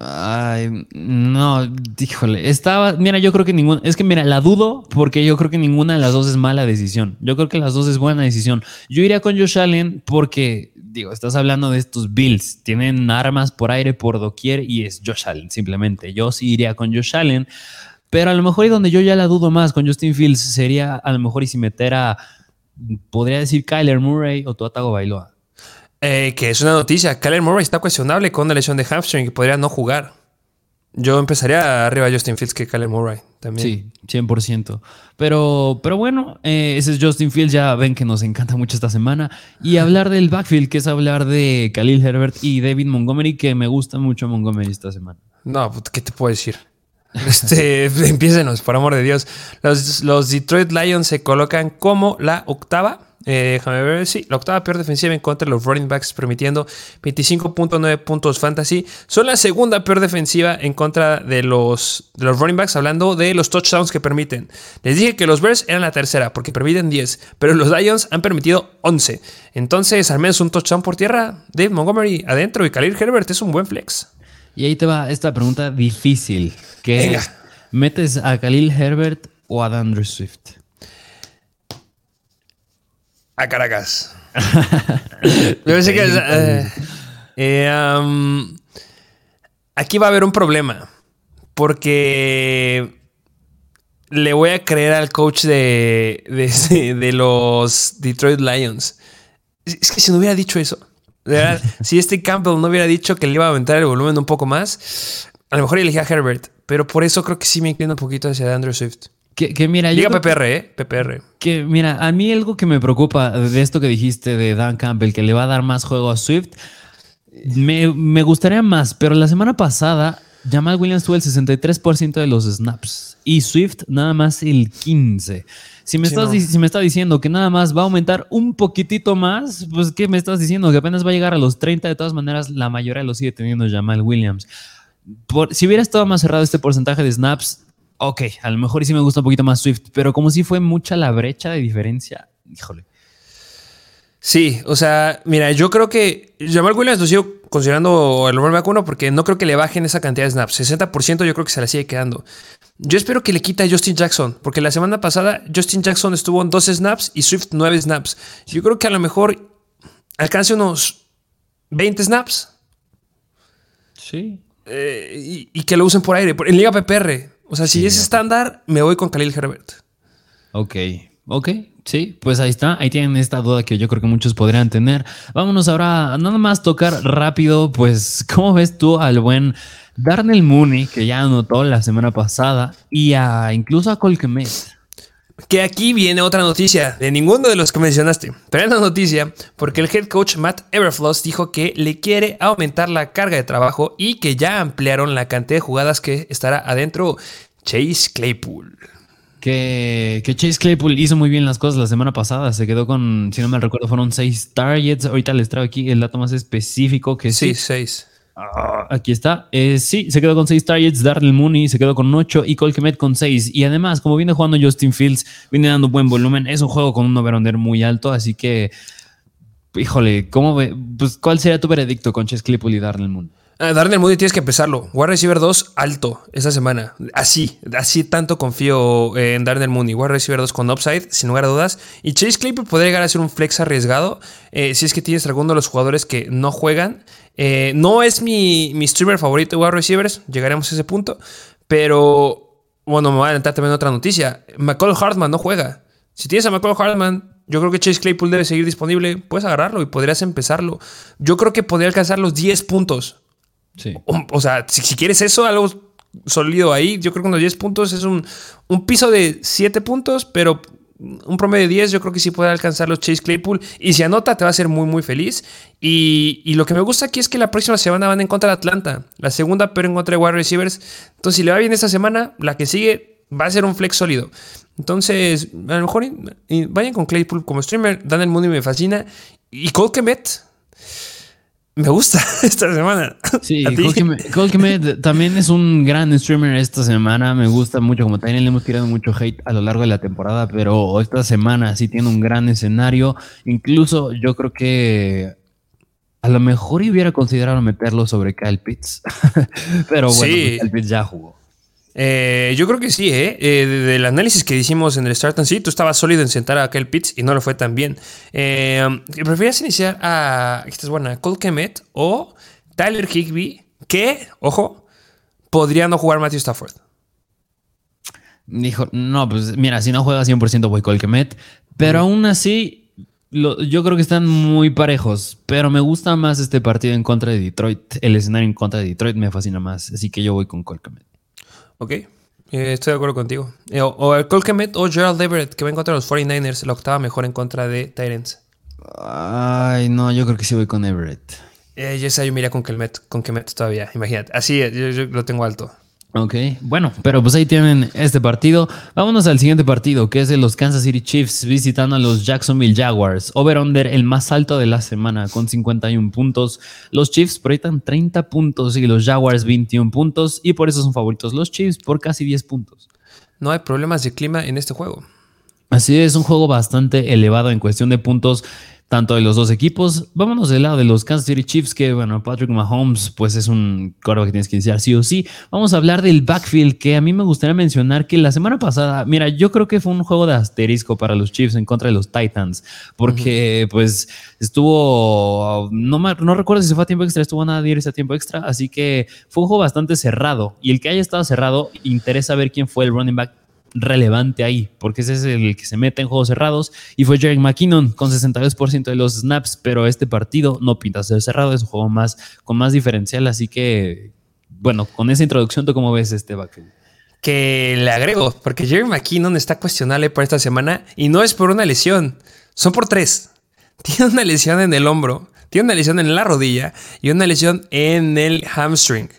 Ay, no, híjole, estaba, mira, yo creo que ninguna, es que mira, la dudo porque yo creo que ninguna de las dos es mala decisión. Yo creo que las dos es buena decisión. Yo iría con Josh Allen porque digo, estás hablando de estos Bills, tienen armas por aire por doquier y es Josh Allen, simplemente. Yo sí iría con Josh Allen, pero a lo mejor y donde yo ya la dudo más con Justin Fields sería a lo mejor y si meter a, podría decir Kyler Murray o Tuatago Bailoa. Eh, que es una noticia, Kyler Murray está cuestionable con la lesión de hamstring y podría no jugar. Yo empezaría arriba a Justin Fields que Kyler Murray también. Sí, 100%. Pero, pero bueno, eh, ese es Justin Fields. Ya ven que nos encanta mucho esta semana. Y hablar del backfield, que es hablar de Khalil Herbert y David Montgomery, que me gusta mucho Montgomery esta semana. No, pues, ¿qué te puedo decir? Este, empiécenos, por amor de Dios. Los, los Detroit Lions se colocan como la octava eh, déjame ver, sí, la octava peor defensiva en contra de los running backs, permitiendo 25.9 puntos fantasy. Son la segunda peor defensiva en contra de los, de los running backs, hablando de los touchdowns que permiten. Les dije que los Bears eran la tercera, porque permiten 10, pero los Lions han permitido 11. Entonces, al menos un touchdown por tierra. Dave Montgomery adentro y Khalil Herbert es un buen flex. Y ahí te va esta pregunta difícil. Que ¿Metes a Khalil Herbert o a Andrew Swift? A Caracas. Eh, eh, aquí va a haber un problema. Porque le voy a creer al coach de, de, los Detroit Lions. Es que si no hubiera dicho eso, si este Campbell no hubiera dicho que le iba a aumentar el volumen un poco más, a lo mejor elegía a Herbert. Pero por eso creo que sí me inclino un poquito hacia Andrew Swift. Que, mira, Diga PPR, ¿eh? PPR. Que mira, a mí algo que me preocupa de esto que dijiste de Dan Campbell, que le va a dar más juego a Swift, me, gustaría más, pero la semana pasada Jamal Williams tuvo el 63% de los snaps y Swift nada más el 15%. Si me, estás, si me está diciendo que nada más va a aumentar un poquitito más, pues ¿qué me estás diciendo? Que apenas va a llegar a los 30, de todas maneras la mayoría lo sigue teniendo Jamal Williams. Por, si hubiera estado más cerrado este porcentaje de snaps, ok, a lo mejor sí me gusta un poquito más Swift, pero como si fue mucha la brecha de diferencia, híjole. Sí, o sea, mira, yo creo que Jamal Williams lo sigo considerando el running back porque no creo que le bajen esa cantidad de snaps. 60% yo creo que se la sigue quedando. Yo espero que le quita a Justin Jackson, porque la semana pasada Justin Jackson estuvo en 12 snaps y Swift 9 snaps. Yo creo que a lo mejor alcance unos 20 snaps. Sí. Eh, y, que lo usen por aire. En Liga PPR. O sea, si es estándar, me voy con Khalil Herbert. Ok, ok. Sí, pues ahí está. Ahí tienen esta duda que yo creo que muchos podrían tener. Vámonos ahora a nada más tocar rápido. Pues, ¿cómo ves tú al buen Darnell Mooney, que ya anotó la semana pasada, y a incluso a Colquemet? Que aquí viene otra noticia de ninguno de los que mencionaste. Pero es una noticia porque el head coach Matt Everfloss dijo que le quiere aumentar la carga de trabajo y que ya ampliaron la cantidad de jugadas que estará adentro Chase Claypool. Que, que, Chase Claypool hizo muy bien las cosas la semana pasada. Se quedó con, si no me recuerdo, fueron seis targets. Ahorita les traigo aquí el dato más específico que sí. Sí, seis. Ah, aquí está. Eh, sí, se quedó con 6 targets. Darnell Mooney se quedó con 8 y Colquemet con 6. Y además, como viene jugando Justin Fields, viene dando buen volumen. Es un juego con un over muy alto. Así que, híjole, ¿cómo ve? Pues, ¿cuál sería tu veredicto con Chess Claypool y Darnell Mooney? Uh, Darnell Mooney tienes que empezarlo. Wide receiver 2 alto esta semana. Así, así tanto confío en Darnell Mooney. Wide receiver 2 con upside, sin lugar a dudas. Y Chase Claypool podría llegar a ser un flex arriesgado eh, si es que tienes alguno de los jugadores que no juegan. Eh, no es mi, mi streamer favorito de wide receivers, llegaremos a ese punto. Pero, bueno, me voy a adelantar también otra noticia. McCall Hartman no juega. Si tienes a McCall Hartman, yo creo que Chase Claypool debe seguir disponible. Puedes agarrarlo y podrías empezarlo. Yo creo que podría alcanzar los 10 puntos. O, sea, si, quieres eso, algo sólido ahí, yo creo que unos 10 puntos es un, piso de 7 puntos, pero un promedio de 10 yo creo que sí puede alcanzar los Chase Claypool. Y si anota, te va a hacer muy, muy feliz. Y, y, lo que me gusta aquí es que la próxima semana van en contra de Atlanta. La segunda, pero en contra de wide receivers. Entonces, si le va bien esta semana, la que sigue va a ser un flex sólido. Entonces, a lo mejor vayan con Claypool como streamer. Daniel Mooney me fascina. Y Cole Kemet me gusta esta semana. Sí, Cole también es un gran streamer esta semana. Me gusta mucho. Como también le hemos tirado mucho hate a lo largo de la temporada, pero esta semana sí tiene un gran escenario. Incluso yo creo que a lo mejor hubiera considerado meterlo sobre Kyle Pitts. pero bueno, pues Kyle Pitts ya jugó. Eh, yo creo que sí, ¿eh? eh del análisis que hicimos en el Start and See, tú estabas sólido en sentar a Kyle Pitts y no lo fue tan bien. Eh, ¿Preferías iniciar a, esta es buena, Cole Kemet o Tyler Higby, que, ojo, podría no jugar Matthew Stafford? Dijo, no, pues mira, si no juega 100% voy Cole Kemet, pero aún así yo creo que están muy parejos, pero me gusta más este partido en contra de Detroit. El escenario en contra de Detroit me fascina más, así que yo voy con Cole Kemet. Ok, eh, estoy de acuerdo contigo. Eh, o, el Colquemet o Gerald Everett, que va en contra de los 49ers, la octava mejor en contra de Tyrants. Ay, no, yo creo que sí voy con Everett. Eh, yo sé, yo mira con Kemet, con Kemet todavía, imagínate. Así, yo lo tengo alto. Ok, bueno, pero pues ahí tienen este partido. Vámonos al siguiente partido, que es de los Kansas City Chiefs visitando a los Jacksonville Jaguars. Over-under, el más alto de la semana, con 51 puntos. Los Chiefs proyectan 30 puntos y los Jaguars 21 puntos. Y por eso son favoritos los Chiefs por casi 10 puntos. No hay problemas de clima en este juego. Así es, un juego bastante elevado en cuestión de puntos tanto de los dos equipos. Vámonos del lado de los Kansas City Chiefs, que bueno, Patrick Mahomes, pues es un coro que tienes que iniciar sí o sí. Vamos a hablar del backfield, que a mí me gustaría mencionar que la semana pasada, mira, yo creo que fue un juego de asterisco para los Chiefs en contra de los Titans, porque pues estuvo, no, no recuerdo si se fue a tiempo extra, estuvo a nada de irse a tiempo extra, así que fue un juego bastante cerrado. Y el que haya estado cerrado, interesa ver quién fue el running back relevante ahí, porque ese es el que se mete en juegos cerrados y fue Jerry McKinnon con 62% de los snaps, pero este partido no pinta ser cerrado, es un juego más con más diferencial, así que bueno, con esa introducción, ¿tú cómo ves este backfield? Que le agrego, porque Jerry McKinnon está cuestionable por esta semana y no es por una lesión, son por tres. Tiene una lesión en el hombro, tiene una lesión en la rodilla y una lesión en el hamstring.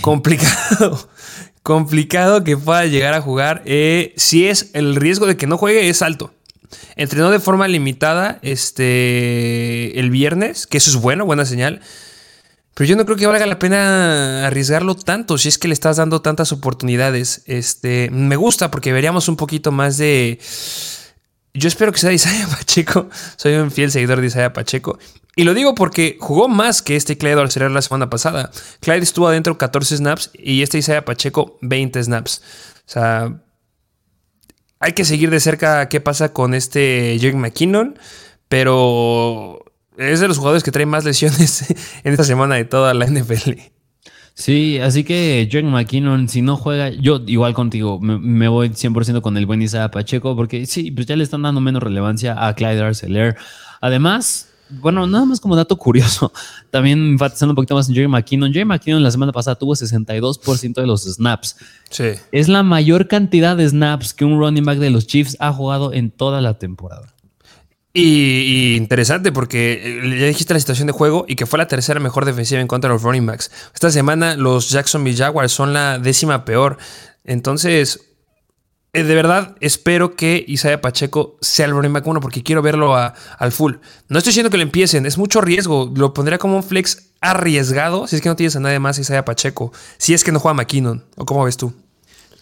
Complicado complicado que pueda llegar a jugar. Eh, si es el riesgo de que no juegue es alto. Entrenó de forma limitada este, el viernes, que eso es bueno, buena señal. Pero yo no creo que valga la pena arriesgarlo tanto si es que le estás dando tantas oportunidades. Este, me gusta porque veríamos un poquito más de yo espero que sea Isaiah Pacheco. Soy un fiel seguidor de Isaiah Pacheco. Y lo digo porque jugó más que este Clyde Arcelor la semana pasada. Clyde estuvo adentro 14 snaps y este Isaiah Pacheco 20 snaps. O sea, hay que seguir de cerca qué pasa con este Jake McKinnon. Pero es de los jugadores que traen más lesiones en esta semana de toda la NFL. Sí, así que Jake McKinnon, si no juega, yo igual contigo, me, voy 100% con el buen Isaiah Pacheco, porque sí, pues ya le están dando menos relevancia a Clyde Arcelor. Además, bueno, nada más como dato curioso, también enfatizando un poquito más en Jerry McKinnon. Jerry McKinnon la semana pasada tuvo 62% de los snaps. Sí. Es la mayor cantidad de snaps que un running back de los Chiefs ha jugado en toda la temporada. Y, interesante porque eh, ya dijiste la situación de juego y que fue la tercera mejor defensiva en contra de los running backs. Esta semana los Jacksonville Jaguars son la décima peor. Entonces, eh, de verdad espero que Isaiah Pacheco sea el running back uno porque quiero verlo al full. No estoy diciendo que lo empiecen, es mucho riesgo. Lo pondría como un flex arriesgado si es que no tienes a nadie más Isaiah Pacheco. Si es que no juega McKinnon. ¿O cómo ves tú?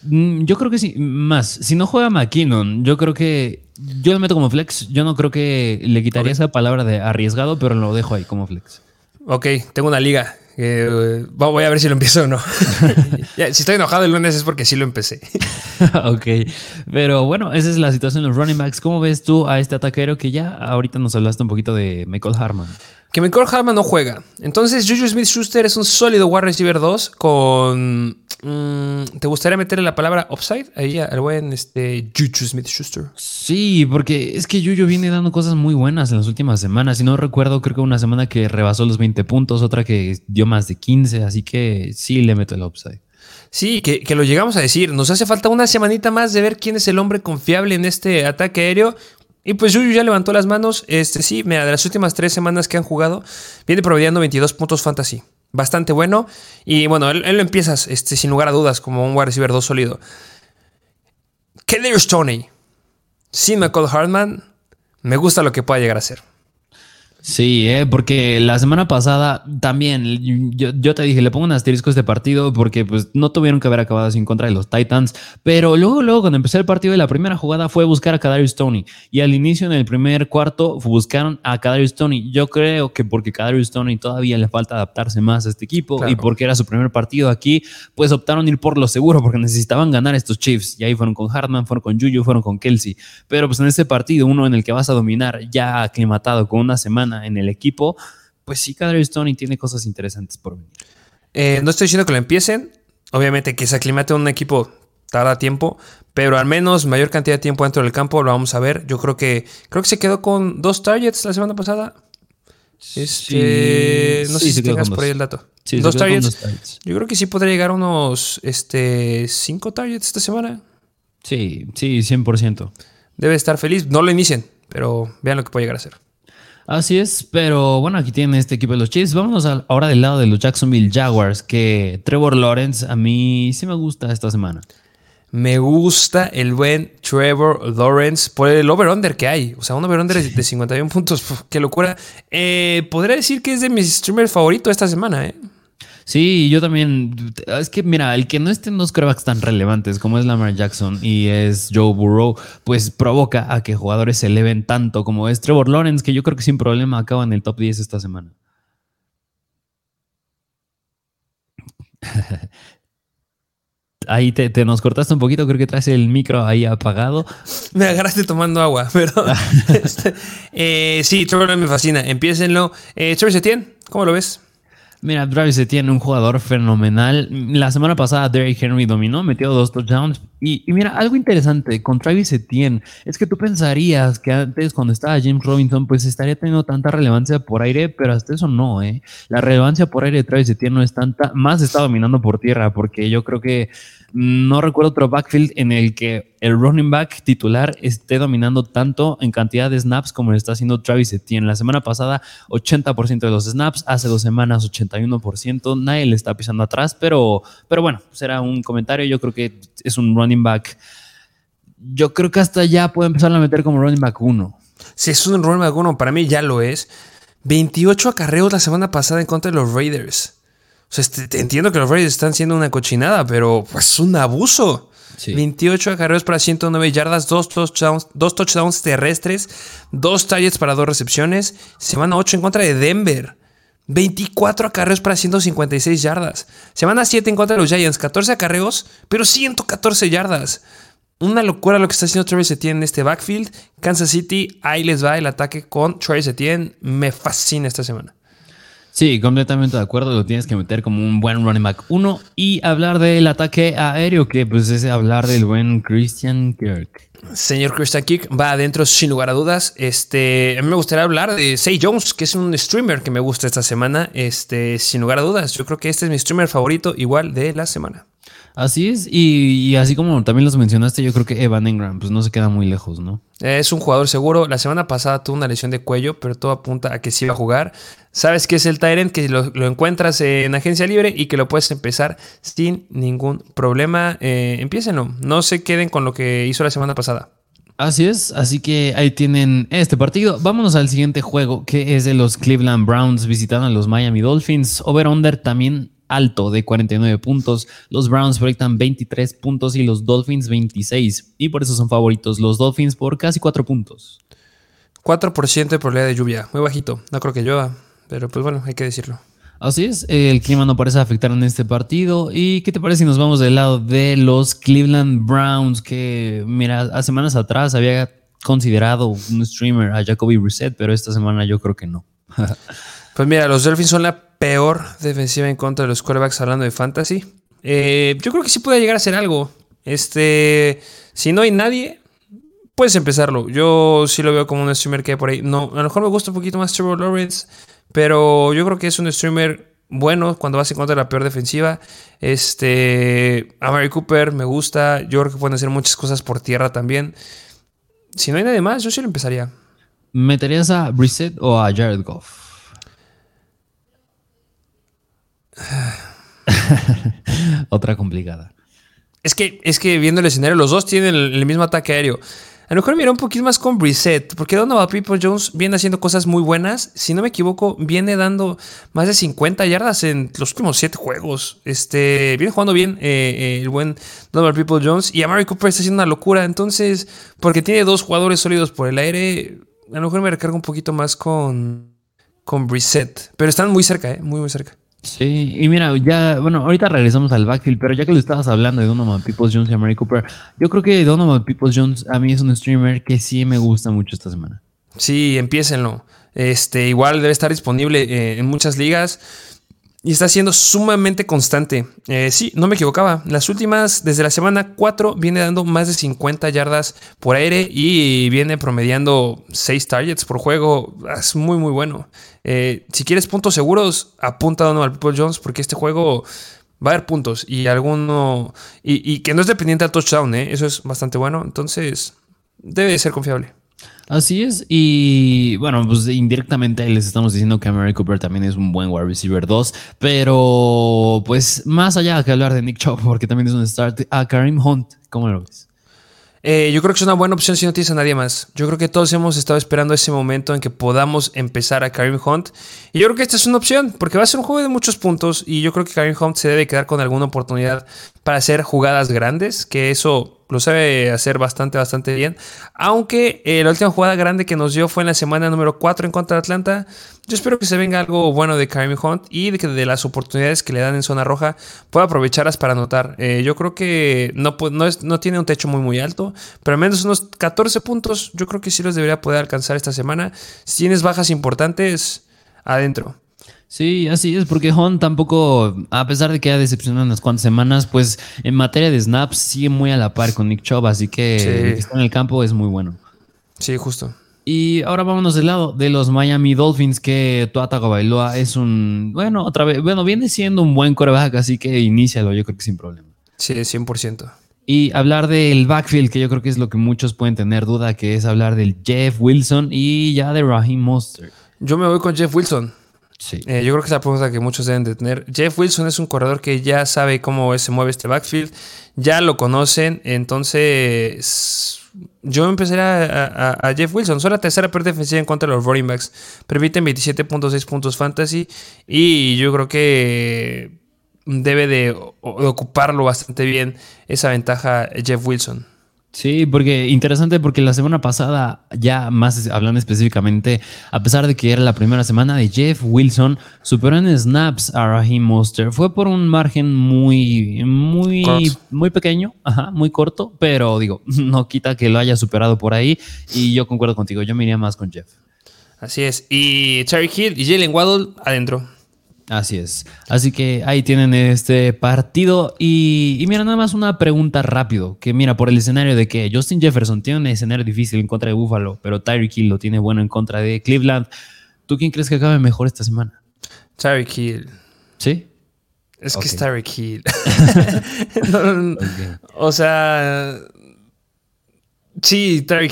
Mm, yo creo que sí, más. Si no juega McKinnon, yo creo que. Yo lo meto como flex. Yo no creo que le quitaría esa palabra de arriesgado, pero lo dejo ahí como flex. Ok, tengo una liga. Eh, voy a ver si lo empiezo o no. si estoy enojado el lunes es porque sí lo empecé. ok, pero bueno, esa es la situación de los running backs. ¿Cómo ves tú a este ataquero que ya ahorita nos hablaste un poquito de Michael Harman? Que Michael Harman no juega. Entonces, Juju Smith Schuster es un sólido wide receiver 2 con. Mm, ¿Te gustaría meterle la palabra upside ahí al buen este, Juju Smith Schuster? Sí, porque es que Juju viene dando cosas muy buenas en las últimas semanas. Si no recuerdo, creo que una semana que rebasó los 20 puntos, otra que dio más de 15. Así que sí le meto el upside. Sí, que, que, lo llegamos a decir. Nos hace falta una semanita más de ver quién es el hombre confiable en este ataque aéreo. Y pues Yuyu ya levantó las manos. Este sí, mira, de las últimas tres semanas que han jugado, viene promediando 22 puntos fantasy. Bastante bueno. Y bueno, él, lo empiezas, este, sin lugar a dudas, como un wide receiver 2 sólido. Kadarius Tony. Sin McCall Hartman, me gusta lo que pueda llegar a ser. Sí, eh, porque la semana pasada también yo, te dije, le pongo un asterisco a este partido porque pues no tuvieron que haber acabado sin contra de los Titans, pero luego, luego cuando empecé el partido, la primera jugada fue buscar a Kadarius Tony y al inicio en el primer cuarto buscaron a Kadarius Tony. Yo creo que porque Kadarius Tony todavía le falta adaptarse más a este equipo y porque era su primer partido aquí, pues optaron ir por lo seguro porque necesitaban ganar estos Chiefs y ahí fueron con Hartman, fueron con Juju, fueron con Kelsey, pero pues en este partido, uno en el que vas a dominar ya aclimatado con una semana en el equipo, pues sí, Kadarius Tony tiene cosas interesantes por venir. Eh, no estoy diciendo que lo empiecen. Obviamente que se aclimate un equipo tarda tiempo, pero al menos mayor cantidad de tiempo dentro del campo lo vamos a ver. Yo creo que creo que se quedó con dos targets la semana pasada. Este, no sé si tengas por ahí el dato. dos, targets. Yo creo que sí podría llegar a unos este, cinco targets esta semana. Sí, sí, 100%. Debe estar feliz. No lo inicien, pero vean lo que puede llegar a ser. Así es, pero bueno, aquí tiene este equipo de los Chiefs. Vámonos ahora del lado de los Jacksonville Jaguars, que Trevor Lawrence a mí sí me gusta esta semana. Me gusta el buen Trevor Lawrence por el over-under que hay. O sea, un over-under de 51 puntos. qué locura. Eh, podría decir que es de mis streamers favoritos esta semana, ¿eh? Sí, yo también. Es que, mira, el que no estén dos quarterbacks tan relevantes como es Lamar Jackson y es Joe Burrow, pues provoca a que jugadores se eleven tanto como es Trevor Lawrence, que yo creo que sin problema acaba en el top 10 esta semana. Ahí te, nos cortaste un poquito, creo que traes el micro ahí apagado. Me agarraste tomando agua, pero. Este, eh, sí, Trevor me fascina. Empiécenlo. Eh, Trevor Etienne, ¿cómo lo ves? Mira, Travis Etienne, un jugador fenomenal. La semana pasada Derrick Henry dominó, metió dos touchdowns. Y, mira, algo interesante con Travis Etienne es que tú pensarías que antes, cuando estaba James Robinson, pues estaría teniendo tanta relevancia por aire, pero hasta eso no, ¿eh? La relevancia por aire de Travis Etienne no es tanta, más está dominando por tierra, porque yo creo que no recuerdo otro backfield en el que el running back titular esté dominando tanto en cantidad de snaps como lo está haciendo Travis Etienne. La semana pasada, 80% de los snaps, hace dos semanas, 81%. Nadie le está pisando atrás, pero, pero bueno, será un comentario. Yo creo que es un running back. Yo creo que hasta ya puede empezar a meter como running back 1. Si es un running back 1, para mí ya lo es. 28 acarreos la semana pasada en contra de los Raiders. Sea, este, entiendo que los Raiders están siendo una cochinada, pero pues un abuso. 28 acarreos para 109 yardas, dos touchdowns, dos touchdowns terrestres, dos targets para dos recepciones. Semana 8 en contra de Denver. 24 acarreos para 156 yardas. Semana 7 en contra de los Giants, 14 acarreos, pero 114 yardas. Una locura lo que está haciendo Travis Etienne en este backfield. Kansas City, ahí les va el ataque con Travis Etienne. Me fascina esta semana. Sí, completamente de acuerdo. Lo tienes que meter como un buen running back 1 y hablar del ataque aéreo, que pues es hablar del buen Christian Kirk. Señor Christian Kirk va adentro sin lugar a dudas. Este, a mí me gustaría hablar de Say Jones, que es un streamer que me gusta esta semana. Este, sin lugar a dudas, yo creo que este es mi streamer favorito igual de la semana. Así es, y, así como también los mencionaste, yo creo que Evan Engram pues no se queda muy lejos, ¿no? Es un jugador seguro. La semana pasada tuvo una lesión de cuello, pero todo apunta a que sí va a jugar. Sabes que es el Tyrant, que lo, encuentras en agencia libre y que lo puedes empezar sin ningún problema. Eh, empiécenlo, no se queden con lo que hizo la semana pasada. Así es, así que ahí tienen este partido. Vámonos al siguiente juego, que es de los Cleveland Browns visitando a los Miami Dolphins. Over-under también alto de 49 puntos. Los Browns proyectan 23 puntos y los Dolphins 26. Y por eso son favoritos los Dolphins por casi 4 puntos. 4% de probabilidad de lluvia, muy bajito. No creo que llueva. pero pues bueno, hay que decirlo. Así es, el clima no parece afectar en este partido. ¿Y qué te parece si nos vamos del lado de los Cleveland Browns? Que, mira, hace semanas atrás había considerado un streamer a Jacoby Brissett, pero esta semana yo creo que no. pues mira, los Dolphins son la peor defensiva en contra de los quarterbacks hablando de fantasy. Eh, yo creo que sí puede llegar a ser algo. Este, si no hay nadie, puedes empezarlo. Yo sí lo veo como un streamer que hay por ahí. No, a lo mejor me gusta un poquito más Trevor Lawrence. Pero yo creo que es un streamer bueno cuando vas en contra de la peor defensiva. Este, a Mary Cooper me gusta. Yo creo que pueden hacer muchas cosas por tierra también. Si no hay nadie más, yo sí lo empezaría. ¿Meterías a Brissett o a Jared Goff? Otra complicada. Es que, es que viendo el escenario, los dos tienen el mismo ataque aéreo. A lo mejor mira un poquito más con Reset, porque Donovan People Jones viene haciendo cosas muy buenas. Si no me equivoco, viene dando más de 50 yardas en los últimos 7 juegos. Este, viene jugando bien eh, eh, el buen Donovan People Jones. Y a Mary Cooper está haciendo una locura. Entonces, porque tiene dos jugadores sólidos por el aire, a lo mejor me recargo un poquito más con, con Reset. Pero están muy cerca, eh, muy, muy cerca. Sí, y mira, ya, bueno, ahorita regresamos al backfield, pero ya que lo estabas hablando de Donovan Peoples Jones y Mary Cooper, yo creo que Donovan Peoples Jones a mí es un streamer que sí me gusta mucho esta semana. Sí, empiecenlo. Este, igual debe estar disponible eh, en muchas ligas y está siendo sumamente constante. Eh, sí, no me equivocaba. Las últimas, desde la semana 4, viene dando más de 50 yardas por aire y viene promediando 6 targets por juego. Es muy, muy bueno. Eh, si quieres puntos seguros, apunta a Donovan People Jones porque este juego va a haber puntos y alguno. Y, que no es dependiente al touchdown, ¿eh? eso es bastante bueno. Entonces, debe ser confiable. Así es, y bueno, pues indirectamente les estamos diciendo que Mary Cooper también es un buen wide receiver 2, pero pues más allá que hablar de Nick Chubb, porque también es un start, a Karim Hunt, ¿cómo lo ves? Eh, yo creo que es una buena opción si no tienes a nadie más. Yo creo que todos hemos estado esperando ese momento en que podamos empezar a Karim Hunt. Y yo creo que esta es una opción, porque va a ser un juego de muchos puntos. Y yo creo que Karim Hunt se debe quedar con alguna oportunidad para hacer jugadas grandes, que eso lo sabe hacer bastante, bastante bien. Aunque eh, la última jugada grande que nos dio fue en la semana número 4 en contra de Atlanta. Yo espero que se venga algo bueno de Karim Hunt y de que de las oportunidades que le dan en zona roja pueda aprovecharlas para anotar. Eh, yo creo que no, no, es, no tiene un techo muy, muy alto, pero al menos unos 14 puntos yo creo que sí los debería poder alcanzar esta semana. Si tienes bajas importantes, adentro. Sí, así es, porque Hunt tampoco, a pesar de que ha decepcionado unas cuantas semanas, pues en materia de snaps sigue muy a la par con Nick Chubb, así que está en el campo es muy bueno. Sí, justo. Y ahora vámonos del lado de los Miami Dolphins, que Tuata Bailoa es un, bueno, otra vez, bueno, viene siendo un buen coreback, así que inícialo, yo creo que sin problema. Sí, 100%. Y hablar del backfield, que yo creo que es lo que muchos pueden tener duda, que es hablar del Jeff Wilson y ya de Raheem Mostert. Yo me voy con Jeff Wilson. Eh, yo creo que es la pregunta que muchos deben de tener. Jeff Wilson es un corredor que ya sabe cómo se mueve este backfield, ya lo conocen, entonces yo empezaría a, Jeff Wilson. Son la tercera peor defensiva en contra de los running backs. Permiten 27.6 puntos fantasy y yo creo que debe de ocuparlo bastante bien esa ventaja Jeff Wilson. Sí, porque interesante porque la semana pasada, ya más hablando específicamente, a pesar de que era la primera semana de Jeff Wilson, superó en snaps a Raheem Monster. Fue por un margen muy, muy, muy pequeño, ajá, muy corto, pero digo, no quita que lo haya superado por ahí. Y yo concuerdo contigo, yo me iría más con Jeff. Así es. Y Terry Hill y Jalen Waddle adentro. Así es. Así que ahí tienen este partido. Y, mira, nada más una pregunta rápido. Que mira, por el escenario de que Justin Jefferson tiene un escenario difícil en contra de Buffalo, pero Tyreek Hill lo tiene bueno en contra de Cleveland. ¿Tú quién crees que acabe mejor esta semana? Tyreek Hill. ¿Sí? Es que es Tyreek Hill. O sea, Sí, Tyreek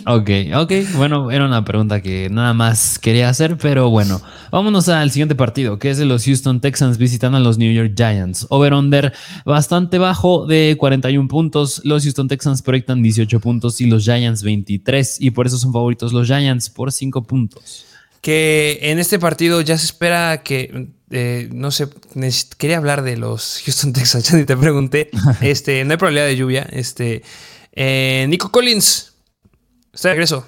Ok, ok. Bueno, era una pregunta que nada más quería hacer, pero bueno. Vámonos al siguiente partido, que es de los Houston Texans visitando a los New York Giants. Over-under bastante bajo de 41 puntos. Los Houston Texans proyectan 18 puntos y los Giants 23. Y por eso son favoritos los Giants por 5 puntos. Que en este partido ya se espera que eh, no sé, quería hablar de los Houston Texans, ya ni te pregunté. Este, no hay probabilidad de lluvia. Este, eh, Nico Collins está de regreso.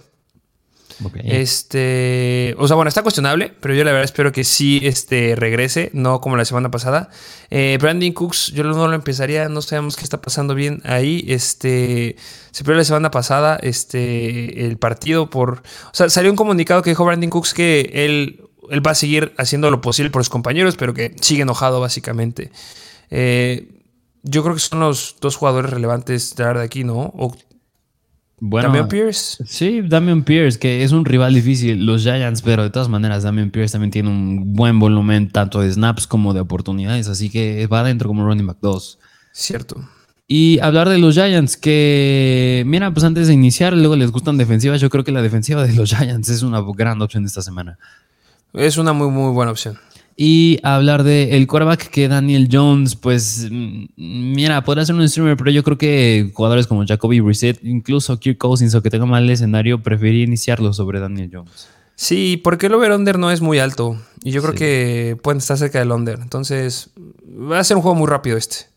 Este, o sea, bueno, está cuestionable, pero yo la verdad espero que sí este, regrese, no como la semana pasada. Eh, Brandon Cooks, yo no lo empezaría, no sabemos qué está pasando bien ahí. Este, se perdió la semana pasada este, el partido por, o sea, salió un comunicado que dijo Brandon Cooks que él, él va a seguir haciendo lo posible por sus compañeros, pero que sigue enojado básicamente. Eh, yo creo que son los dos jugadores relevantes de aquí, ¿no? Bueno, Damian Pierce. Sí, Damian Pierce, que es un rival difícil, los Giants, pero de todas maneras, Damian Pierce también tiene un buen volumen tanto de snaps como de oportunidades, así que va adentro como running back 2. Cierto. Y hablar de los Giants, que mira, pues antes de iniciar, luego les gustan defensivas. Yo creo que la defensiva de los Giants es una gran opción esta semana. Es una muy, muy buena opción. Y hablar de el quarterback que Daniel Jones, pues mm, mira, podrá ser un streamer, pero yo creo que jugadores como Jacoby Brissett, incluso Kirk Cousins o que tenga mal escenario, preferiría iniciarlo sobre Daniel Jones. Sí, porque el over-under no es muy alto y yo creo que pueden estar cerca del under. Entonces, va a ser un juego muy rápido este.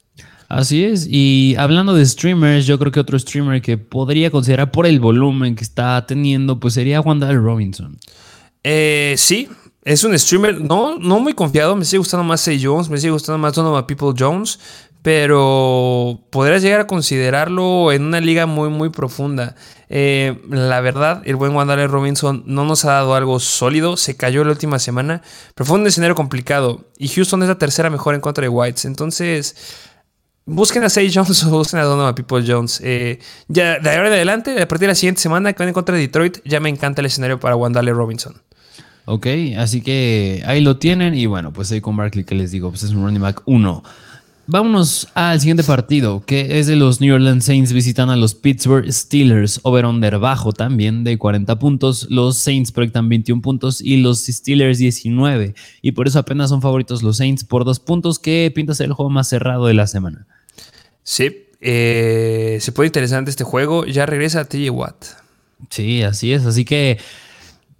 Así es, y hablando de streamers, yo creo que otro streamer que podría considerar por el volumen que está teniendo, pues sería Wandale Robinson. Eh, sí, es un streamer, no, no muy confiado, me sigue gustando más Say Jones, me sigue gustando más Donovan People Jones, pero podrías llegar a considerarlo en una liga muy, muy profunda. Eh, la verdad, el buen Wandale Robinson no nos ha dado algo sólido, se cayó la última semana, pero fue un escenario complicado y Houston es la tercera mejor en contra de Whites, entonces... Busquen a Say Jones o busquen a Donovan People Jones. Eh, ya de ahora en adelante, a partir de la siguiente semana que van en contra de Detroit, ya me encanta el escenario para Wandale Robinson. Ok, así que ahí lo tienen. Y bueno, pues ahí con Barkley, que les digo, pues es un running back 1. Vámonos al siguiente partido, que es de los New Orleans Saints visitan a los Pittsburgh Steelers, over-under bajo también de 40 puntos. Los Saints proyectan 21 puntos y los Steelers 19. Y por eso apenas son favoritos los Saints por dos puntos, que pinta ser el juego más cerrado de la semana. Sí, eh, se puede interesante este juego. Ya regresa TJ Watt. Sí, así es. Así que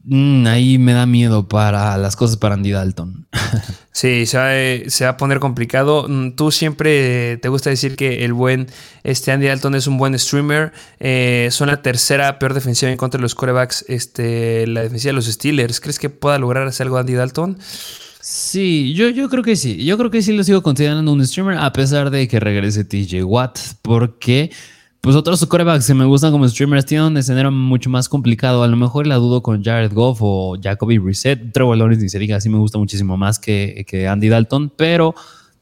Mm, ahí me da miedo para las cosas para Andy Dalton. sí, se va, a poner complicado. Mm, tú siempre te gusta decir que el buen este Andy Dalton es un buen streamer. Eh, son la tercera peor defensiva en contra de los corebacks. Este, la defensiva de los Steelers. ¿Crees que pueda lograr hacer algo Andy Dalton? Sí, yo, yo creo que sí. Yo creo que sí lo sigo considerando un streamer a pesar de que regrese TJ Watt. Porque pues otros corebacks que me gustan como streamers tienen un escenario mucho más complicado. A lo mejor la dudo con Jared Goff o Jacoby Reset. Trevor Lawrence ni se diga, sí me gusta muchísimo más que, que Andy Dalton, pero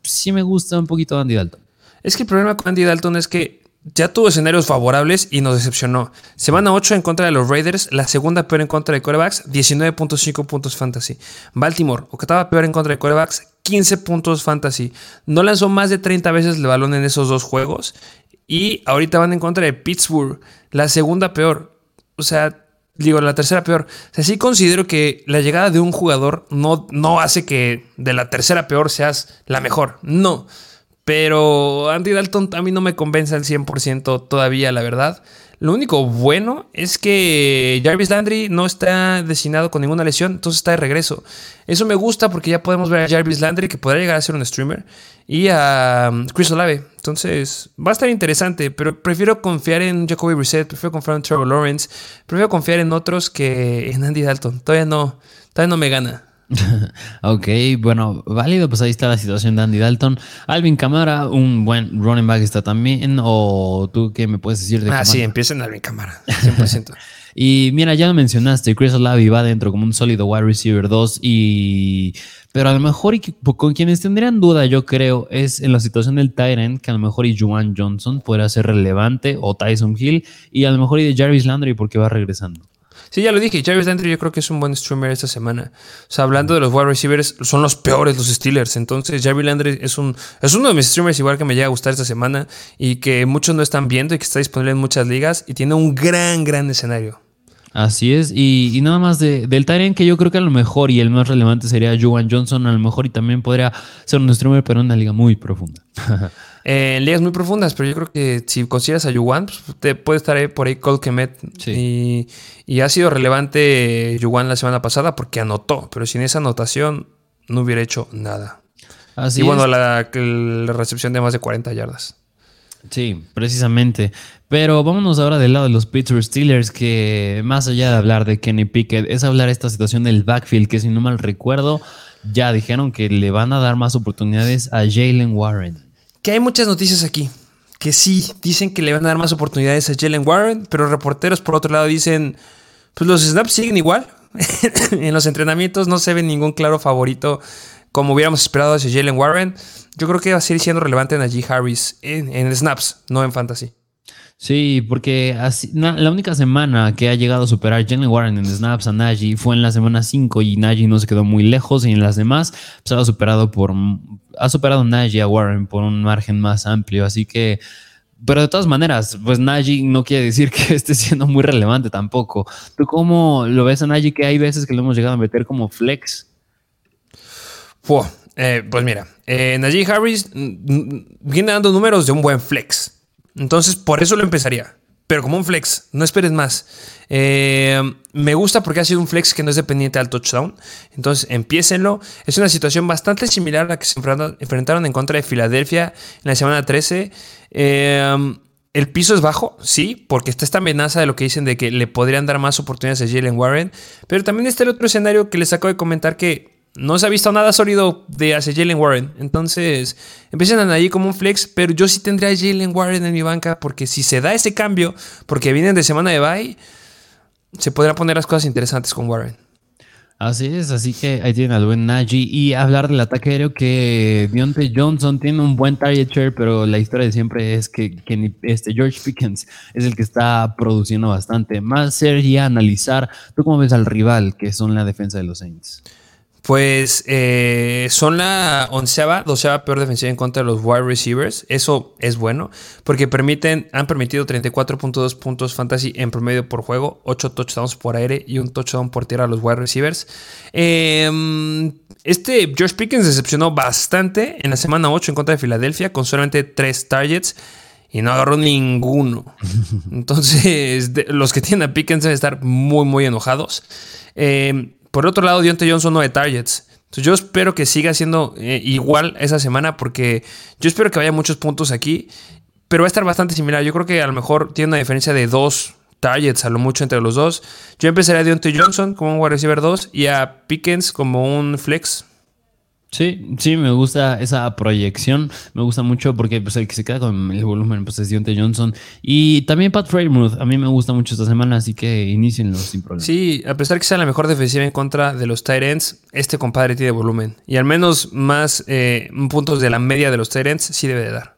sí me gusta un poquito Andy Dalton. Es que el problema con Andy Dalton es que ya tuvo escenarios favorables y nos decepcionó. Semana 8 en contra de los Raiders, la segunda peor en contra de corebacks, 19.5 puntos fantasy. Baltimore, octava peor en contra de corebacks, 15 puntos fantasy. No lanzó más de 30 veces el balón en esos dos juegos y ahorita van en contra de Pittsburgh, la segunda peor. O sea, digo, la tercera peor. O sea, sí considero que la llegada de un jugador no, no hace que de la tercera peor seas la mejor. No. Pero Andy Dalton a mí no me convence al 100% todavía, la verdad. Lo único bueno es que Jarvis Landry no está designado con ninguna lesión, entonces está de regreso. Eso me gusta porque ya podemos ver a Jarvis Landry, que podría llegar a ser un streamer, y a um, Chris Olave. Entonces va a estar interesante, pero prefiero confiar en Jacoby Brissett, prefiero confiar en Trevor Lawrence, prefiero confiar en otros que en Andy Dalton. Todavía no, todavía no me gana. ok, bueno, válido, pues ahí está la situación de Andy Dalton. Alvin Camara, un buen running back está también, o tú qué me puedes decir de Ah, sí, empieza en Alvin Camara, 100%. y mira, ya lo mencionaste, Chris Olavi va dentro como un sólido wide receiver 2 y... Pero a lo mejor con quienes tendrían duda, yo creo, es en la situación del Tyrant, que a lo mejor y Juwan Johnson podría ser relevante, o Tyson Hill, y a lo mejor y de Jarvis Landry porque va regresando. Sí, ya lo dije. Jarvis Landry yo creo que es un buen streamer esta semana. O sea, hablando de los wide receivers, son los peores los Steelers. Entonces, Jarvis Landry es, un, es uno de mis streamers igual que me llega a gustar esta semana y que muchos no están viendo y que está disponible en muchas ligas y tiene un gran, gran escenario. Así es, y, nada más de, del Tyrant que yo creo que a lo mejor y el más relevante sería Juwan Johnson, a lo mejor y también podría ser un streamer, pero en una liga muy profunda. Eh, en ligas muy profundas, pero yo creo que si consideras a Yuan, pues, te puede estar ahí por ahí Cole Kemet. Y, ha sido relevante Yuan la semana pasada porque anotó, pero sin esa anotación no hubiera hecho nada. Así y bueno, la, la, recepción de más de 40 yardas. Sí, precisamente. Pero vámonos ahora del lado de los Pittsburgh Steelers, que más allá de hablar de Kenny Pickett, es hablar de esta situación del backfield, que si no mal recuerdo, ya dijeron que le van a dar más oportunidades a Jalen Warren. Que hay muchas noticias aquí. Que sí, dicen que le van a dar más oportunidades a Jalen Warren, pero reporteros por otro lado dicen, pues los snaps siguen igual. en los entrenamientos no se ve ningún claro favorito como hubiéramos esperado hacia Jalen Warren. Yo creo que va a seguir siendo relevante en allí Harris en, snaps, no en fantasy. Sí, porque así, la única semana que ha llegado a superar Jalen Warren en snaps a Najee fue en la semana 5 y Najee no se quedó muy lejos y en las demás pues, ha superado por ha superado Najee a Warren por un margen más amplio, así que pero de todas maneras, pues Najee no quiere decir que esté siendo muy relevante tampoco. ¿Tú cómo lo ves a Najee que hay veces que lo hemos llegado a meter como flex? Eh, pues mira, eh, Najee Harris mm, mm, viene dando números de un buen flex. Entonces, por eso lo empezaría. Pero como un flex, no esperes más. Eh, me gusta porque ha sido un flex que no es dependiente al touchdown. Entonces, empiécenlo. Es una situación bastante similar a la que se enfrentaron en contra de Filadelfia en la semana 13. el piso es bajo, sí, porque está esta amenaza de lo que dicen de que le podrían dar más oportunidades a Jalen Warren. Pero también está el otro escenario que les acabo de comentar que no se ha visto nada sólido de hacia Jalen Warren. Entonces, empiezan ahí como un flex, pero yo sí tendría a Jalen Warren en mi banca porque si se da ese cambio, porque vienen de semana de bye, se podrán poner las cosas interesantes con Warren. Así es, así que ahí tienen al buen Najee y hablar del ataque aéreo que Deontay Johnson tiene un buen target share, pero la historia de siempre es que, este George Pickens es el que está produciendo bastante. Más sería analizar, ¿tú cómo ves al rival que son la defensa de los Saints? Pues eh, son la onceava, doceava peor defensiva en contra de los wide receivers. Eso es bueno porque permiten, han permitido 34.2 puntos fantasy en promedio por juego, 8 touchdowns por aire y un touchdown por tierra a los wide receivers. Em, este George Pickens decepcionó bastante en la semana 8 en contra de Filadelfia con solamente 3 targets y no agarró ninguno. Entonces, los que tienen a Pickens deben estar muy, muy enojados. Eh, por otro lado, Dionte Johnson no de targets. Entonces yo espero que siga siendo eh, igual esa semana porque yo espero que vaya muchos puntos aquí. Pero va a estar bastante similar. Yo creo que a lo mejor tiene una diferencia de dos targets a lo mucho entre los dos. Yo empezaría a Deontay Johnson como un wide receiver 2 y a Pickens como un flex Sí, sí, me gusta esa proyección. Me gusta mucho porque pues, el que se queda con el volumen pues, es Dionte Johnson. Y también Pat Freymuth. A mí me gusta mucho esta semana, así que inicienlo sin problema. Sí, a pesar que sea la mejor defensiva en contra de los Tyrants, este compadre tiene volumen. Y al menos más eh, puntos de la media de los Tyrants sí debe de dar.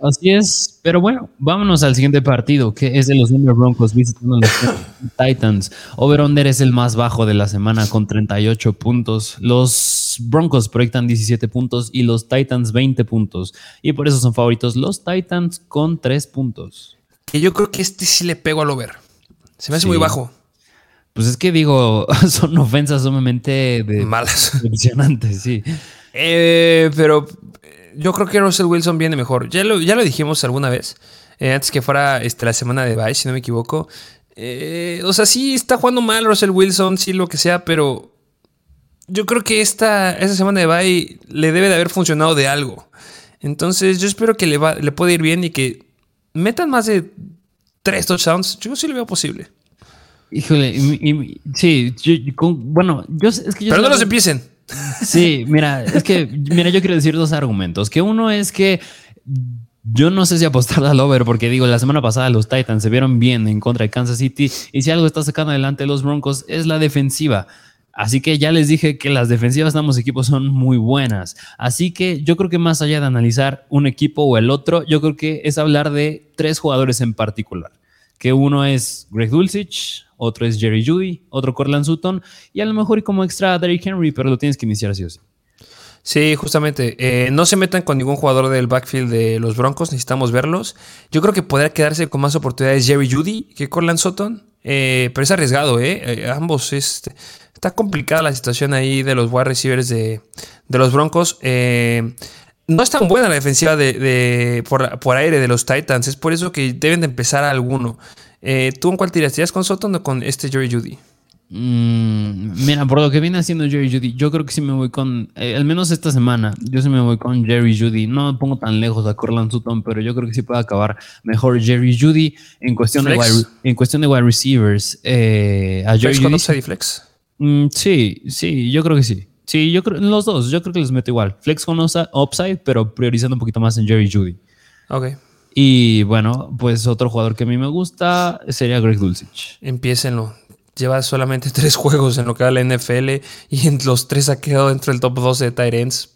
Así es, pero bueno, vámonos al siguiente partido, que es de los Denver Broncos visitando los Titans. Over-under es el más bajo de la semana con 38 puntos. Los Broncos proyectan 17 puntos y los Titans 20 puntos. Y por eso son favoritos los Titans con 3 puntos. Que yo creo que este sí le pego al over. Se me hace muy bajo. Pues es que digo, son ofensas sumamente de malas. Decepcionantes, sí. Eh, pero yo creo que Russell Wilson viene mejor. Ya lo, ya lo dijimos alguna vez, eh, antes que fuera este, la semana de bye, si no me equivoco. Eh, o sea, sí está jugando mal Russell Wilson, sí lo que sea, pero yo creo que esta, esta semana de bye le debe de haber funcionado de algo. Entonces yo espero que le, va, le pueda ir bien y que metan más de tres touchdowns. Yo sí lo veo posible. Híjole, sí, bueno, yo es que yo Pero no los empiecen. Sí, mira, es que, mira, yo quiero decir dos argumentos. Que uno es que yo no sé si apostar al over, porque digo, la semana pasada los Titans se vieron bien en contra de Kansas City. Y si algo está sacando adelante los Broncos es la defensiva. Así que ya les dije que las defensivas de ambos equipos son muy buenas. Así que yo creo que más allá de analizar un equipo o el otro, yo creo que es hablar de tres jugadores en particular. Que uno es Greg Dulcich, otro es Jerry Judy, otro Corland Sutton y a lo mejor y como extra Derrick Henry, pero lo tienes que iniciar así o sí. Sí, justamente. Eh, no se metan con ningún jugador del backfield de los Broncos, necesitamos verlos. Yo creo que podría quedarse con más oportunidades Jerry Judy que Corland Sutton, eh, pero es arriesgado, ¿eh? eh ambos este, está complicada la situación ahí de los wide receivers de, los Broncos. No es tan buena la defensiva de, por, por, aire de los Titans, es por eso que deben de empezar a alguno. Eh, ¿Tú en cuál tirarías con Sutton o con este Jerry Judy? Mm, mira, por lo que viene haciendo Jerry Judy, yo creo que sí me voy con, eh, al menos esta semana, yo sí me voy con Jerry Judy. No pongo tan lejos a Corland Sutton, pero yo creo que sí puede acabar mejor Jerry Judy en cuestión, de wide, en cuestión de wide receivers. Eh, a Jerry Judy. Con flex? Mm, sí, sí, yo creo que sí. Sí, yo creo, los dos, yo creo que les meto igual. Flex con upside, pero priorizando un poquito más en Jerry Judy. Ok. Y bueno, pues otro jugador que a mí me gusta sería Greg Dulcich. Empiécenlo. Lleva solamente tres juegos en lo que va la NFL y en los tres ha quedado dentro del top 12 de Tyrants.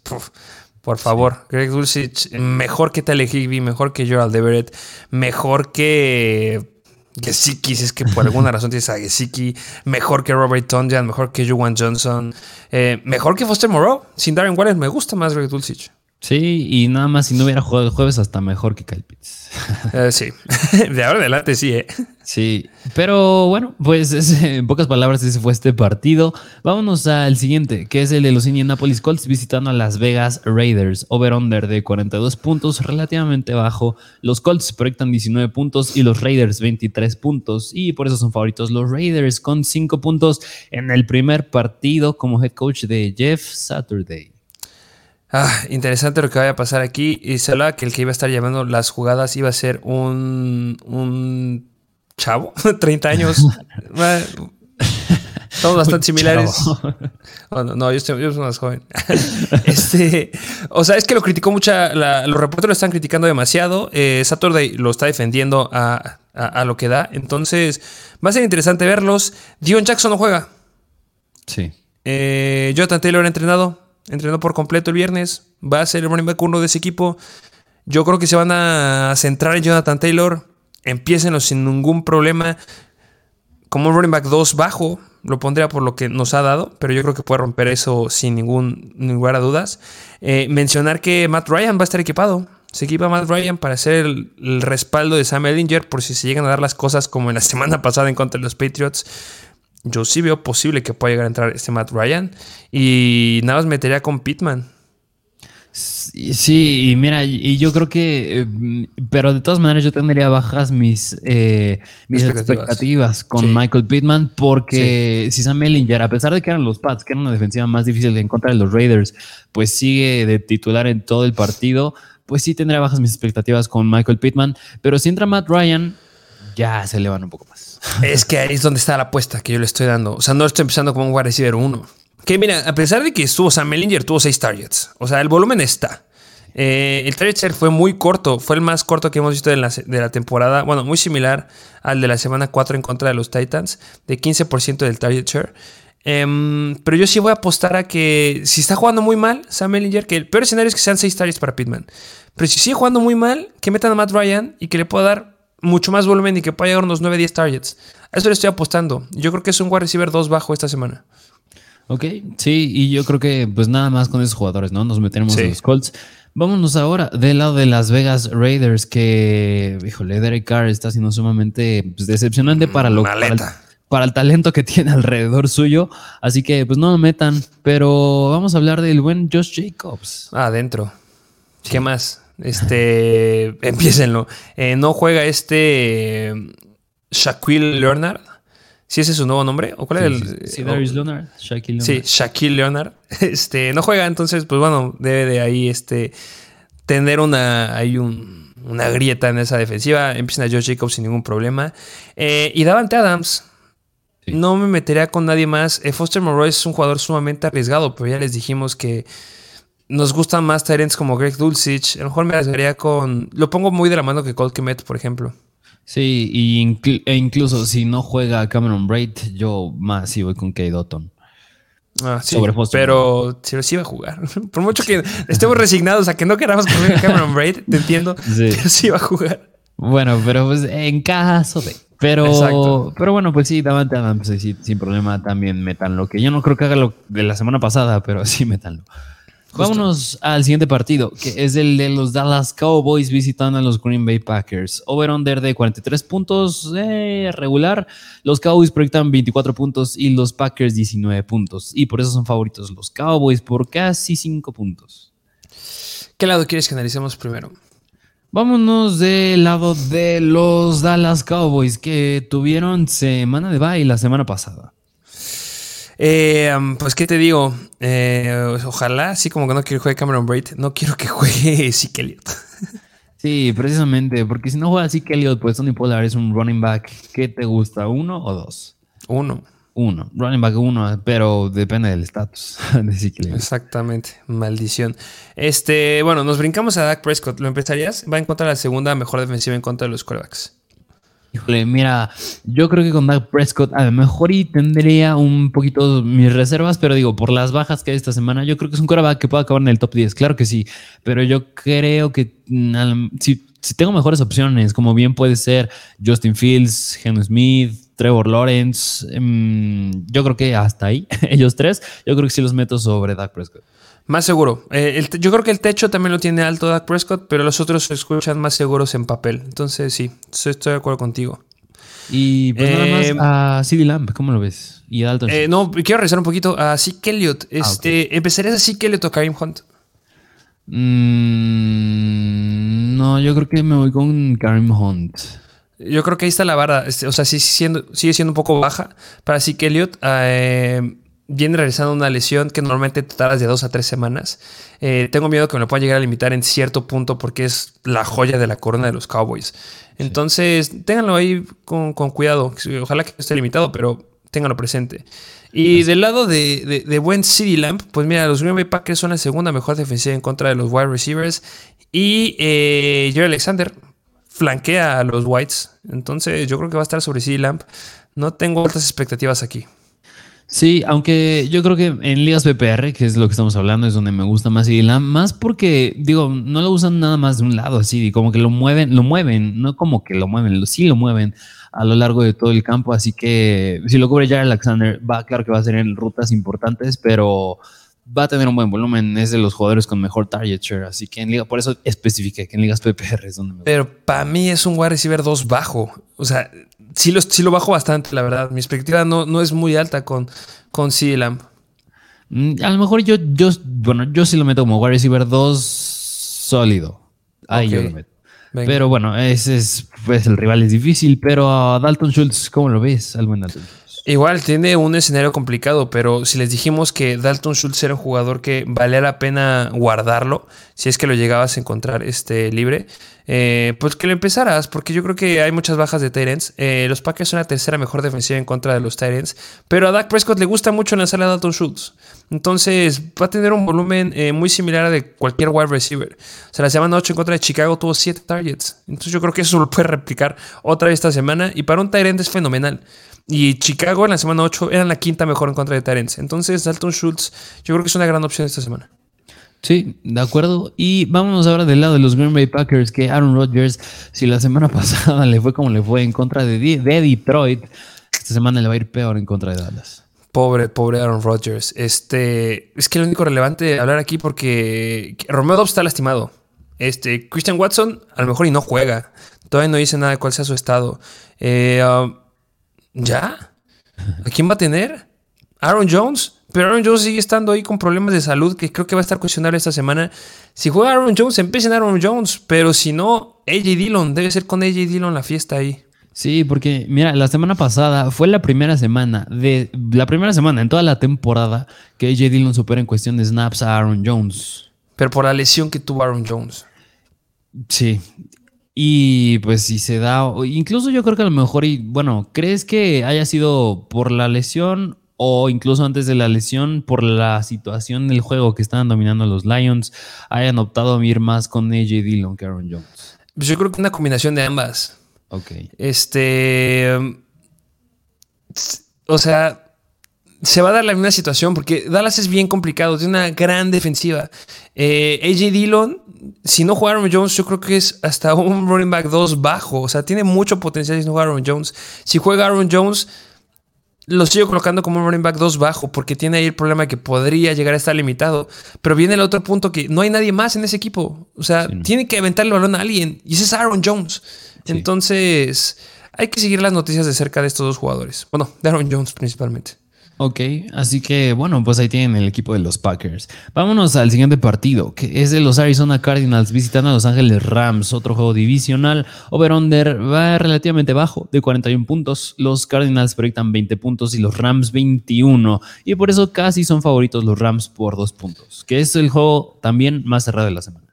Por favor, Greg Dulcich, mejor que Tale Higby, mejor que Gerald Everett, mejor que Gesicki, si es que por alguna razón tienes a Gesicki, mejor que Robert Tonjan, mejor que Juwan Johnson, eh, mejor que Foster Moreau. Sin Darren Waller me gusta más Greg Dulcich. Sí, y nada más si no hubiera jugado el jueves, hasta mejor que Kyle Pitts. Eh, sí, de ahora en adelante sí, ¿eh? Sí, pero bueno, pues en pocas palabras ese fue este partido. Vámonos al siguiente, que es el de los Indianapolis Colts visitando a Las Vegas Raiders. Over-under de 42 puntos, relativamente bajo. Los Colts proyectan 19 puntos y los Raiders 23 puntos. Y por eso son favoritos los Raiders con 5 puntos en el primer partido como head coach de Jeff Saturday. Ah, interesante lo que vaya a pasar aquí. Y se hablaba que el que iba a estar llevando las jugadas iba a ser un, un chavo, 30 años. Estamos bastante similares. no, yo, estoy, yo soy más joven. este, o sea, es que lo criticó mucho. los reporteros lo están criticando demasiado. Eh, Saturday lo está defendiendo a, lo que da. Entonces, va a ser interesante verlos. Dion Jackson no juega. Sí. Eh, Jonathan Taylor entrenado entrenó por completo el viernes, va a ser el running back uno de ese equipo. Yo creo que se van a centrar en Jonathan Taylor, empiécenlo sin ningún problema. Como un running back 2 bajo, lo pondría por lo que nos ha dado, pero yo creo que puede romper eso sin ningún, lugar dudas. Eh, mencionar que Matt Ryan va a estar equipado. Se equipa Matt Ryan para hacer el, el, respaldo de Sam Ellinger por si se llegan a dar las cosas como en la semana pasada en contra de los Patriots yo sí veo posible que pueda llegar a entrar este Matt Ryan. Y nada más metería con Pittman. Sí, y mira, y yo creo que, eh, pero de todas maneras yo tendría bajas mis, eh, mis expectativas. con Michael Pittman, porque si Sam Ellinger, a pesar de que eran los Pats, que era una defensiva más difícil de encontrar de los Raiders, pues sigue de titular en todo el partido, pues sí tendría bajas mis expectativas con Michael Pittman, pero si entra Matt Ryan, ya se elevan un poco más. Es que ahí es donde está la apuesta que yo le estoy dando. O sea, no estoy empezando como un wide receiver 1. Que mira, a pesar de que estuvo Sam Mellinger, tuvo 6 targets. O sea, el volumen está. Eh, el target share fue muy corto, fue el más corto que hemos visto de la, de la, temporada. Bueno, muy similar al de la semana 4 en contra de los Titans, de 15% del target share. Em, pero yo sí voy a apostar a que si está jugando muy mal, Sam Mellinger, que el peor escenario es que sean 6 targets para Pittman. Pero si sigue jugando muy mal, que metan a Matt Ryan y que le pueda dar mucho más volumen y que pueda llegar unos 9-10 targets. A eso le estoy apostando. Yo creo que es un wide receiver 2 bajo esta semana. Ok, sí, y yo creo que pues nada más con esos jugadores, ¿no? Nos metemos en los Colts. Vámonos ahora del lado de Las Vegas Raiders, que, híjole, Derek Carr está siendo sumamente pues, decepcionante para lo para el, para el, talento que tiene alrededor suyo. Así que, pues no lo metan, pero vamos a hablar del buen Josh Jacobs. Ah, adentro. ¿Qué más? Este, empiecenlo. Eh, no juega este Shaquille Leonard. ¿Sí ese es su nuevo nombre? ¿O cuál es el? Sí, Darius Leonard. Shaquille Leonard. Sí, Shaquille Leonard. Este, no juega, entonces, pues bueno, debe de ahí este, tener una, hay un, una grieta en esa defensiva. Empiezan a Josh Jacobs sin ningún problema. Eh, y Davante Adams. No me metería con nadie más. Eh, Foster Moreau es un jugador sumamente arriesgado, pero ya les dijimos que nos gustan más Tyrants como Greg Dulcich. A lo mejor me arriesgaría con. Lo pongo muy de la mano que Colt Kemet, por ejemplo. Sí, y e incluso si no juega Cameron Braid, yo más sí voy con Kate Dotton. Ah, sí, pero, sí va a jugar. Por mucho que estemos resignados a que no queramos poner a Cameron Braid, te entiendo, sí. pero sí va a jugar. Bueno, pero pues en caso de. Pero, pero bueno, pues sí, Davante Adams, sí, sin problema también metanlo. Que yo no creo que haga lo de la semana pasada, pero sí metanlo. Vámonos al siguiente partido, que es el de los Dallas Cowboys visitando a los Green Bay Packers. Over-under de 43 puntos, eh, regular. Los Cowboys proyectan 24 puntos y los Packers 19 puntos. Y por eso son favoritos los Cowboys por casi 5 puntos. ¿Qué lado quieres que analicemos primero? Vámonos del lado de los Dallas Cowboys que tuvieron semana de bye la semana pasada. Eh, pues, ¿qué te digo? Eh, ojalá, así como que no quiero que juegue Cameron Braid, no quiero que juegue Zeke Elliott. Sí, precisamente, porque si no juega Zeke Elliott, pues Tony Pollard es un running back. ¿Qué te gusta? ¿Uno o dos? Uno. Uno. Running back uno, pero depende del estatus de Zeke Elliott. Exactamente, maldición. Este, bueno, nos brincamos a Dak Prescott. ¿Lo empezarías? Va en contra de la segunda mejor defensiva en contra de los quarterbacks. Híjole, mira, yo creo que con Dak Prescott a lo mejor y tendría un poquito mis reservas, pero digo, por las bajas que hay esta semana, yo creo que es un quarterback que puede acabar en el top 10, claro que sí, pero yo creo que mm, si, tengo mejores opciones, como bien puede ser Justin Fields, Henry Smith, Trevor Lawrence, em, yo creo que hasta ahí, ellos tres, yo creo que sí los meto sobre Dak Prescott. Más seguro. Eh, yo creo que el techo también lo tiene alto Dak Prescott, pero los otros se escuchan más seguros en papel. Entonces, sí, estoy de acuerdo contigo. Y pues nada más eh, a CD Lamb, ¿cómo lo ves? Y a Dalton. Eh, no, quiero regresar un poquito a Zeke Elliott. Ah, este, ¿Empezarías a Zeke Elliott o Karim Hunt? Mm, no, yo creo que me voy con Karim Hunt. Yo creo que ahí está la barra. Este, o sea, sí, siendo, sigue siendo un poco baja para Zeke Elliott. Eh, viene realizando una lesión que normalmente te tardas de dos a tres semanas. Eh, tengo miedo que me lo pueda llegar a limitar en cierto punto porque es la joya de la corona de los Cowboys. Entonces, ténganlo ahí con, cuidado. Ojalá que esté limitado, pero ténganlo presente. Y del lado de, de, buen City Lamp, pues mira, los Green Bay Packers son la segunda mejor defensiva en contra de los wide receivers. Y eh, Jerry Alexander flanquea a los Whites. Entonces, yo creo que va a estar sobre City Lamp. No tengo altas expectativas aquí. Sí, aunque yo creo que en ligas PPR, que es lo que estamos hablando, es donde me gusta más y más porque, digo, no lo usan nada más de un lado así, como que lo mueven, lo mueven, no como que lo mueven, sí lo mueven a lo largo de todo el campo, así que si lo cubre ya Alexander, va, claro que va a ser en rutas importantes, pero va a tener un buen volumen, es de los jugadores con mejor target share, así que en liga, por eso especifique que en ligas PPR es donde me Pero para mí es un wide receiver 2 bajo, o sea, sí lo, sí lo bajo bastante, la verdad. Mi expectativa no, no es muy alta con, con mm, A lo mejor yo, yo, bueno, yo sí lo meto como wide receiver 2 sólido. Ahí yo lo meto. Pero bueno, ese es, pues el rival es difícil, pero a Dalton Schultz, ¿cómo lo ves? Al buen Dalton Igual tiene un escenario complicado, pero si les dijimos que Dalton Schultz era un jugador que valía la pena guardarlo, si es que lo llegabas a encontrar este, libre, eh, pues que lo empezaras, porque yo creo que hay muchas bajas de Tyrants. Eh, los Packers son la tercera mejor defensiva en contra de los Tyrants, pero a Dak Prescott le gusta mucho lanzarle a Dalton Schultz. Entonces va a tener un volumen eh, muy similar a de cualquier wide receiver. O sea, la semana 8 en contra de Chicago tuvo 7 targets. Entonces yo creo que eso lo puede replicar otra vez esta semana. Y para un Tyrant es fenomenal. Y Chicago en la semana 8 eran la quinta mejor en contra de Tyrants. Entonces Dalton Schultz yo creo que es una gran opción esta semana. Sí, de acuerdo. Y vámonos ahora del lado de los Green Bay Packers, que Aaron Rodgers, si la semana pasada le fue como le fue en contra de, de Detroit, esta semana le va a ir peor en contra de Dallas. Pobre, pobre Aaron Rodgers. Este, es que lo único relevante hablar aquí porque Romeo Dobbs está lastimado. Este, Christian Watson a lo mejor y no juega. Todavía no dice nada de cuál sea su estado. Eh, um, ¿Ya? ¿A quién va a tener? ¿Aaron Jones? Pero Aaron Jones sigue estando ahí con problemas de salud que creo que va a estar cuestionable esta semana. Si juega Aaron Jones, empiecen Aaron Jones. Pero si no, AJ Dillon. Debe ser con AJ Dillon la fiesta ahí. Sí, porque mira, la semana pasada fue la primera semana de la primera semana en toda la temporada que AJ Dillon supera en cuestión de snaps a Aaron Jones. Pero por la lesión que tuvo Aaron Jones. Sí. Y pues si se da, incluso yo creo que a lo mejor, y bueno, ¿crees que haya sido por la lesión o incluso antes de la lesión, por la situación del juego que estaban dominando los Lions, hayan optado a ir más con AJ Dillon que Aaron Jones? Pues yo creo que una combinación de ambas. Ok. Este. O sea, se va a dar la misma situación porque Dallas es bien complicado, tiene una gran defensiva. Eh, AJ Dillon, si no juega Aaron Jones, yo creo que es hasta un running back 2 bajo. O sea, tiene mucho potencial si no juega Aaron Jones. Si juega Aaron Jones lo sigo colocando como un running back 2 bajo porque tiene ahí el problema de que podría llegar a estar limitado. Pero viene el otro punto que no hay nadie más en ese equipo. O sea, tiene que aventar el balón a alguien y ese es Aaron Jones. Entonces, hay que seguir las noticias de cerca de estos dos jugadores. Bueno, de Aaron Jones principalmente. Ok, así que bueno, pues ahí tienen el equipo de los Packers. Vámonos al siguiente partido, que es de los Arizona Cardinals visitando a Los Ángeles Rams, otro juego divisional. Over-under va relativamente bajo, de 41 puntos. Los Cardinals proyectan 20 puntos y los Rams 21. Y por eso casi son favoritos los Rams por dos puntos, que es el juego también más cerrado de la semana.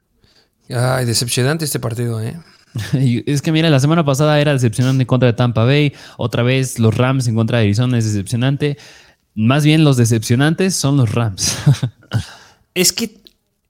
Ay, decepcionante este partido, ¿eh? Es que mira, la semana pasada era decepcionante en contra de Tampa Bay, otra vez los Rams en contra de Arizona es decepcionante. Más bien los decepcionantes son los Rams. es que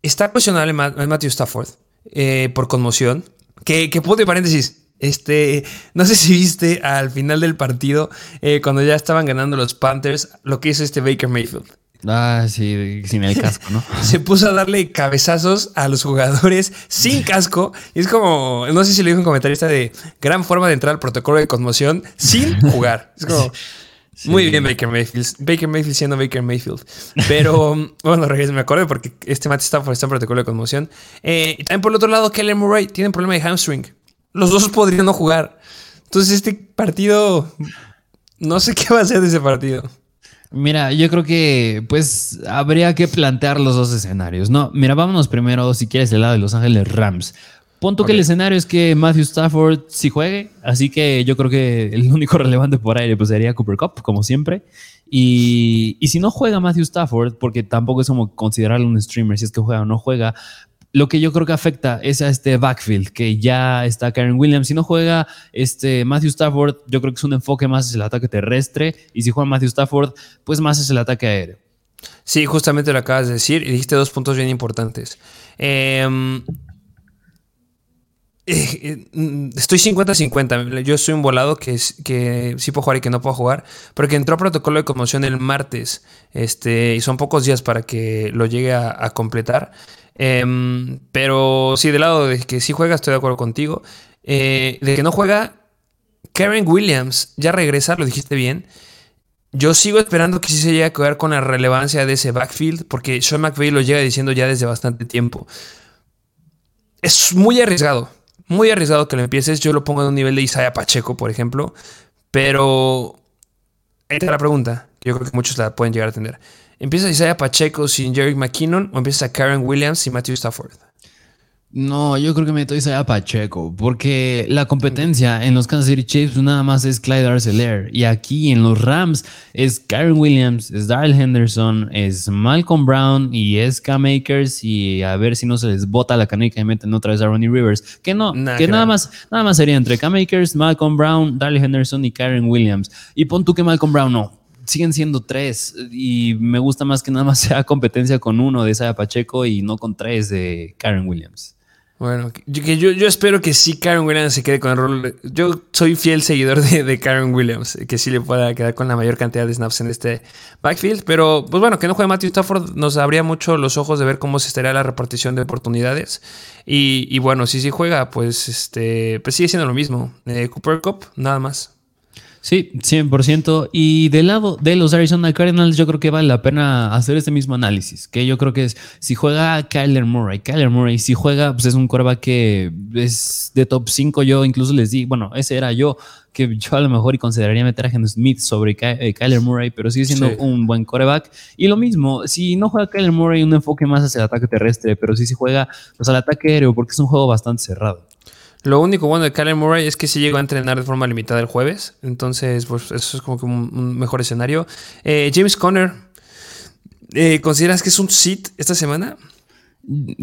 está cuestionable Matthew Stafford eh, por conmoción. Que, que de paréntesis. Este, no sé si viste al final del partido, eh, cuando ya estaban ganando los Panthers, lo que hizo este Baker Mayfield. Ah, sí, sin el casco, ¿no? Se puso a darle cabezazos a los jugadores sin casco. Y es como, no sé si le dijo un comentarista de gran forma de entrar al protocolo de conmoción sin jugar. Es como, muy bien, Baker Mayfield. Baker Mayfield siendo Baker Mayfield. Pero, bueno, me acuerdo porque este Matt Stafford está en protocolo de conmoción. Eh, y también por el otro lado, Keller Murray tiene un problema de hamstring. Los dos podrían no jugar. Entonces, este partido, no sé qué va a ser de ese partido. Mira, yo creo que pues habría que plantear los dos escenarios, ¿no? Mira, vámonos primero, si quieres, del lado de Los Ángeles Rams. Punto que el escenario es que Matthew Stafford sí juegue, así que yo creo que el único relevante por aire pues sería Cooper Cup, como siempre. Y, si no juega Matthew Stafford, porque tampoco es como considerarlo un streamer, si es que juega o no juega, lo que yo creo que afecta es a este backfield, que ya está Karen Williams. Si no juega este Matthew Stafford, yo creo que es un enfoque más hacia el ataque terrestre, y si juega Matthew Stafford, pues más es el ataque aéreo. Sí, justamente lo acabas de decir y dijiste dos puntos bien importantes. Eh, eh, eh, mm, estoy 50-50. Yo estoy un volado que, que sí puedo jugar y que no puedo jugar. Porque entró a protocolo de conmoción el martes. Este, y son pocos días para que lo llegue a, completar. Em, pero sí, del lado de que sí juega, estoy de acuerdo contigo. Eh, de que no juega, Karen Williams ya regresa, lo dijiste bien. Yo sigo esperando que sí se llegue a quedar con la relevancia de ese backfield. Porque Sean McVay lo llega diciendo ya desde bastante tiempo. Es muy arriesgado muy arriesgado que lo empieces. Yo lo pongo en un nivel de Isaiah Pacheco, por ejemplo. Pero. Esta es la pregunta, yo creo que muchos la pueden llegar a tener. ¿Empiezas Isaiah Pacheco sin Jerry McKinnon o empiezas a Karen Williams y Matthew Stafford? No, yo creo que me estoy a Pacheco, porque la competencia en los Kansas City Chiefs nada más es Clyde Arcelor y aquí en los Rams es Karen Williams, es Darrell Henderson, es Malcolm Brown y es Cam Akers y a ver si no se les bota la canica y meten otra vez a Ronnie Rivers, que no, que nada más, nada más sería entre Cam Akers, Malcolm Brown, Darrell Henderson y Karen Williams. Y pon tú que Malcolm Brown no, siguen siendo tres y me gusta más que nada más sea competencia con uno de Isaiah Pacheco y no con tres de Karen Williams. Bueno, yo, yo, espero que sí Karen Williams se quede con el rol. yo soy fiel seguidor de, Karen Williams, que sí le pueda quedar con la mayor cantidad de snaps en este backfield. Pero, pues bueno, que no juegue Matthew Stafford nos abría mucho los ojos de ver cómo se estaría la repartición de oportunidades. Y, bueno, si sí juega, pues este pues sigue siendo lo mismo. Eh, Cooper Cup, nada más. Sí, 100%. Y del lado de los Arizona Cardinals, yo creo que vale la pena hacer este mismo análisis. Que yo creo que es, si juega Kyler Murray, Kyler Murray, si juega, pues es un coreback que es de top 5. Yo incluso les di, bueno, ese era yo, que yo a lo mejor y consideraría meter a Henry Smith sobre eh, Kyler Murray, pero sigue siendo un buen coreback. Y lo mismo, si no juega Kyler Murray, un enfoque más hacia el ataque terrestre, pero sí si juega pues, al ataque aéreo, porque es un juego bastante cerrado. Lo único bueno de Kyler Murray es que sí llegó a entrenar de forma limitada el jueves. Entonces, pues eso es como que un, mejor escenario. Eh, James Conner, eh, ¿consideras que es un sit esta semana?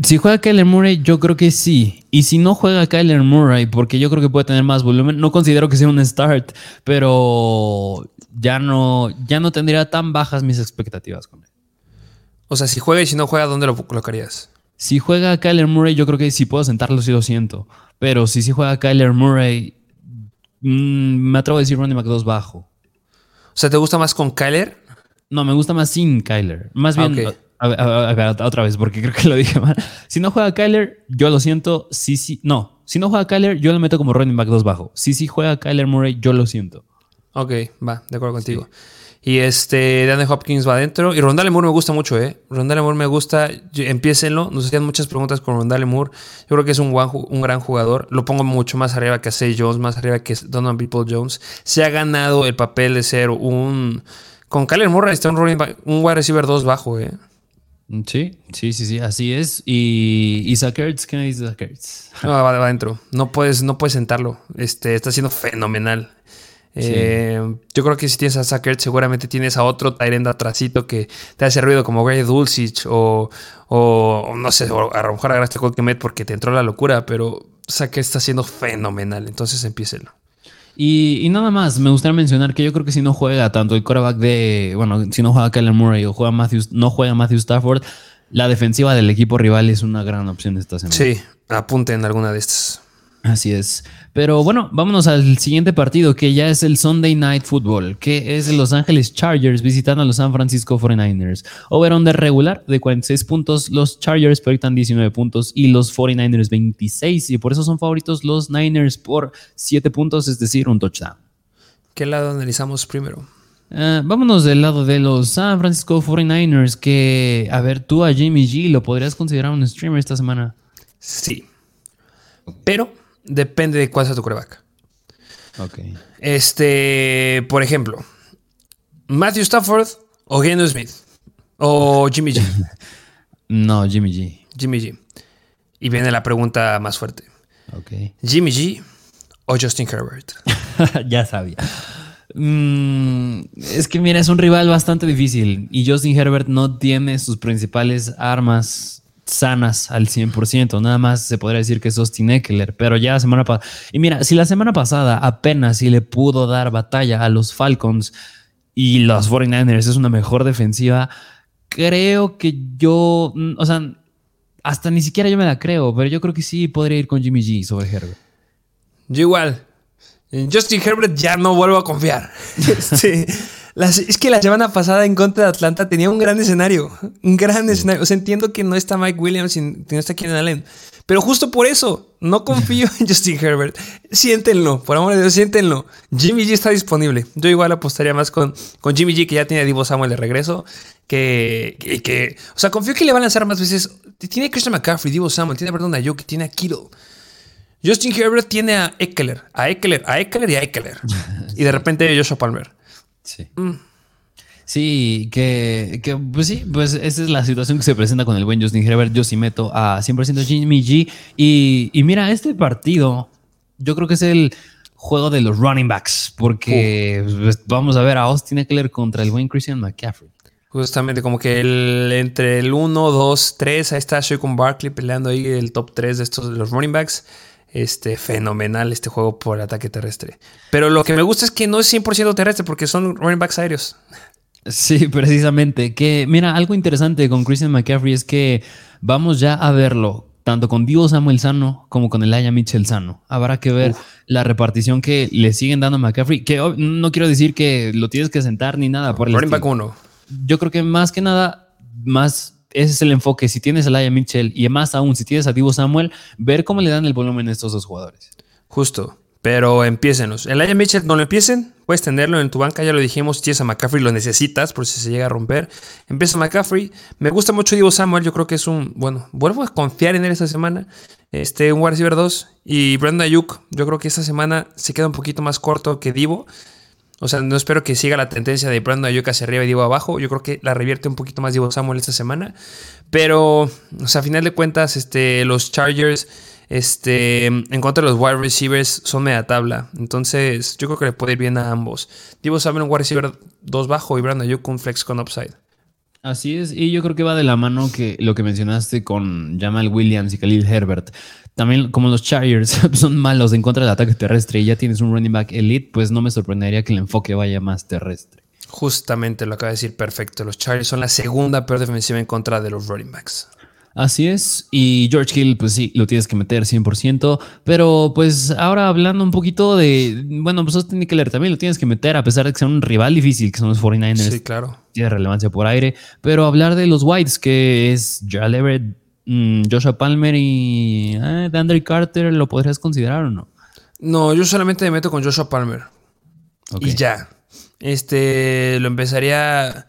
Si juega Kyler Murray, yo creo que sí. Y si no juega Kyler Murray, porque yo creo que puede tener más volumen, no considero que sea un start, pero ya no, ya no tendría tan bajas mis expectativas con él. O sea, si juega y si no juega, ¿dónde lo colocarías? Si juega Kyler Murray, yo creo que si puedo sentarlo, sí lo siento. Pero si sí juega Kyler Murray, mm, me atrevo a decir running back 2 bajo. O sea, ¿te gusta más con Kyler? No, me gusta más sin Kyler. Más bien, a, ver, otra vez, porque creo que lo dije mal. Si no juega Kyler, yo lo siento. Sí, sí, no. Si no juega Kyler, yo lo meto como running back 2 bajo. Si sí juega Kyler Murray, yo lo siento. Ok, va, de acuerdo contigo. Y este, Danny Hopkins va adentro. Y Rondale Moore me gusta mucho, ¿eh? Rondale Moore me gusta. Empiécenlo. Nos hacían muchas preguntas con Rondale Moore. Yo creo que es un, un gran jugador. Lo pongo mucho más arriba que a Say Jones, más arriba que Donovan People Jones. Se ha ganado el papel de ser un con Kyler Murray está un, un wide receiver 2 bajo, ¿eh? Sí, sí, sí, sí, así es. Y, y ¿qué me dice Zuckerts? No, va, adentro. No puedes, no puedes sentarlo. Este, está siendo fenomenal. Eh, yo creo que si tienes a Zuckerts, seguramente tienes a otro Tyrend atrásito que te hace ruido como Gray Dulcich o, o, no sé, o a lo mejor agarraste Met porque te entró la locura, pero Zuckerts está siendo fenomenal. Entonces empiécelo. Y, nada más, me gustaría mencionar que yo creo que si no juega tanto el quarterback de, bueno, si no juega Kyler Murray o juega Matthew, no juega Matthew Stafford, la defensiva del equipo rival es una gran opción esta semana. Sí, apunten alguna de estas. Así es. Pero bueno, vámonos al siguiente partido, que ya es el Sunday Night Football, que es Los Ángeles Chargers visitando a los San Francisco 49ers. Over-under regular de 46 puntos, los Chargers proyectan 19 puntos y los 49ers 26, y por eso son favoritos los Niners por 7 puntos, es decir, un touchdown. ¿Qué lado analizamos primero? Ah, vámonos del lado de los San Francisco 49ers, que, a ver, tú a Jimmy G lo podrías considerar un streamer esta semana. Sí. Pero Depende de cuál sea tu coreback. Ok. Este, por ejemplo, Matthew Stafford o Geno Smith o Jimmy G. no, Jimmy G. Jimmy G. Y viene la pregunta más fuerte. Ok. Jimmy G o Justin Herbert. ya sabía. Mm, es que mira, es un rival bastante difícil y Justin Herbert no tiene sus principales armas sanas al 100%. Nada más se podría decir que es Austin Eckler, pero ya la semana pasada. Y mira, si la semana pasada apenas si le pudo dar batalla a los Falcons y los 49ers es una mejor defensiva, creo que yo, mm, o sea, hasta ni siquiera yo me la creo, pero yo creo que sí podría ir con Jimmy G sobre Herbert. Yo igual. En Justin Herbert ya no vuelvo a confiar. Es que la semana pasada en contra de Atlanta tenía un gran escenario. Un gran escenario. O sea, entiendo que no está Mike Williams y no está Keenan Allen. Pero justo por eso, no confío en Justin Herbert. Siéntenlo, por amor de Dios, siéntenlo. Jimmy G está disponible. Yo igual apostaría más con, con Jimmy G, que ya tiene a Divo Samuel de regreso. Que, que, O sea, confío que le van a lanzar más veces. Tiene a Christian McCaffrey, Divo Samuel, tiene a Brandon Ayuk, tiene a Kittle. Justin Herbert tiene a Eckler, a Eckler, a Eckler y a Eckler. y de repente Joshua Palmer. Sí. Mm. Sí, que, pues sí, pues esa es la situación que se presenta con el buen Justin Herbert. Yo sí meto a 100% Jimmy G. Y, y, mira, este partido, yo creo que es el juego de los running backs, porque pues, vamos a ver a Austin Eckler contra el buen Christian McCaffrey. Justamente, como que el, entre el 1, 2, 3, ahí está con Barkley peleando ahí el top 3 de estos de los running backs este, fenomenal este juego por ataque terrestre. Pero lo que me gusta es que no es 100% terrestre porque son running backs aéreos. Sí, precisamente. Que mira, algo interesante con Christian McCaffrey es que vamos ya a verlo tanto con Divo Samuel sano como con Elijah Mitchell sano. Habrá que ver la repartición que le siguen dando a McCaffrey. Que no quiero decir que lo tienes que sentar ni nada por el Running back uno. Yo creo que más que nada, más ese es el enfoque. Si tienes a Laia Mitchell y más aún si tienes a Divo Samuel, ver cómo le dan el volumen a estos dos jugadores. Justo. Pero empiécenos. El Laia Mitchell no lo empiecen. Puedes tenerlo en tu banca, ya lo dijimos. Si tienes a McCaffrey, lo necesitas por si se llega a romper. Empieza McCaffrey. Me gusta mucho Divo Samuel. Yo creo que es un. Bueno, vuelvo a confiar en él esta semana. Este, un wide receiver 2. Y Brandon Ayuk. Yo creo que esta semana se queda un poquito más corto que Divo. O sea, no espero que siga la tendencia de Brandon Ayuk hacia arriba y Divo abajo. Yo creo que la revierte un poquito más Divo Samuel esta semana. Pero, o sea, a final de cuentas, este, los Chargers este, en contra de los wide receivers son media tabla. Entonces, yo creo que le puede ir bien a ambos. Divo Samuel un wide receiver 2 bajo y Brandon Ayuk un flex con upside. Así es, y yo creo que va de la mano que lo que mencionaste con Jamal Williams y Khalil Herbert también como los Chargers son malos en contra del ataque terrestre y ya tienes un running back elite, pues no me sorprendería que el enfoque vaya más terrestre. Justamente lo acaba de decir perfecto. Los Chargers son la segunda peor defensiva en contra de los running backs. Así es, y George Hill, pues sí, lo tienes que meter 100%, pero pues ahora hablando un poquito de, bueno, pues Austin Eckler también lo tienes que meter, a pesar de que sea un rival difícil, que son los 49ers. Sí, claro. Tiene relevancia por aire, pero hablar de los Whites, que es Everett, Mm, Joshua Palmer y eh, Andre Carter, ¿lo podrías considerar o no? No, yo solamente me meto con Joshua Palmer. Y ya. Este, lo empezaría...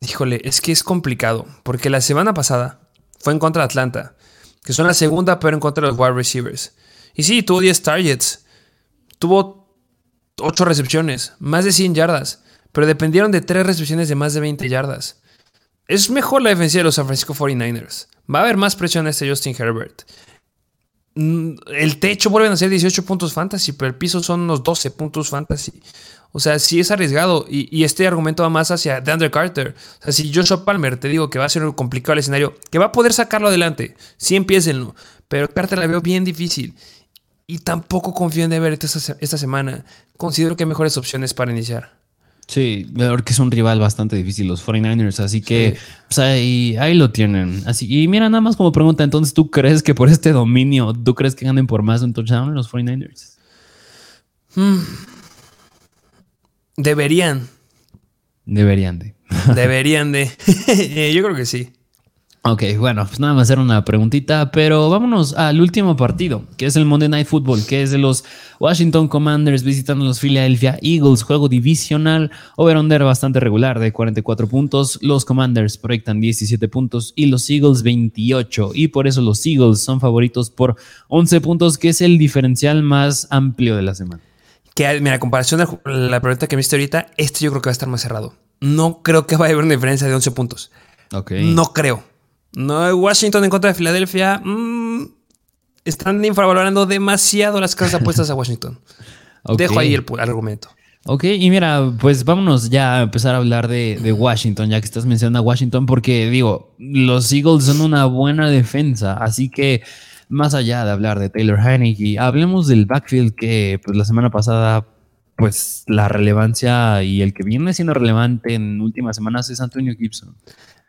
Híjole, es que es complicado, porque la semana pasada fue en contra de Atlanta, que son la segunda, pero en contra de los wide receivers. Y sí, tuvo 10 targets, tuvo 8 recepciones, más de 100 yardas, pero dependieron de tres recepciones de más de 20 yardas. Es mejor la defensiva de los San Francisco 49ers. Va a haber más presión a este Justin Herbert. Mm, el techo vuelven a ser 18 puntos fantasy, pero el piso son unos 12 puntos fantasy. O sea, sí es arriesgado. Y, este argumento va más hacia DeAndre Carter. O sea, si Joshua Palmer te digo que va a ser un complicado el escenario, que va a poder sacarlo adelante, sí empiecenlo. Pero Carter la veo bien difícil. Y tampoco confío en Everett esta, esta semana. Considero que hay mejores opciones para iniciar. Sí, que es un rival bastante difícil los 49ers, así que pues, ahí, lo tienen. Así, y mira, nada más como pregunta, entonces, ¿tú crees que por este dominio, tú crees que ganen por más un touchdown los 49ers? Hmm. Deberían. Deberían de. Deberían de. Yo creo que sí. Ok, bueno, pues nada más hacer una preguntita, pero vámonos al último partido, que es el Monday Night Football, que es de los Washington Commanders visitando los Philadelphia Eagles, juego divisional, over-under bastante regular de 44 puntos, los Commanders proyectan 17 puntos y los Eagles 28, y por eso los Eagles son favoritos por 11 puntos, que es el diferencial más amplio de la semana. Que, mira, comparación a la pregunta que me hiciste ahorita, este yo creo que va a estar más cerrado. No creo que vaya a haber una diferencia de 11 puntos. Ok. No creo. No, Washington en contra de Filadelfia. Mm, están infravalorando demasiado las casas apuestas a Washington. Dejo ahí el, argumento. Ok, y mira, pues vámonos ya a empezar a hablar de, Washington, ya que estás mencionando a Washington, porque digo, los Eagles son una buena defensa, así que más allá de hablar de Taylor Heineke, hablemos del backfield que pues, la semana pasada, pues la relevancia y el que viene siendo relevante en últimas semanas es Antonio Gibson.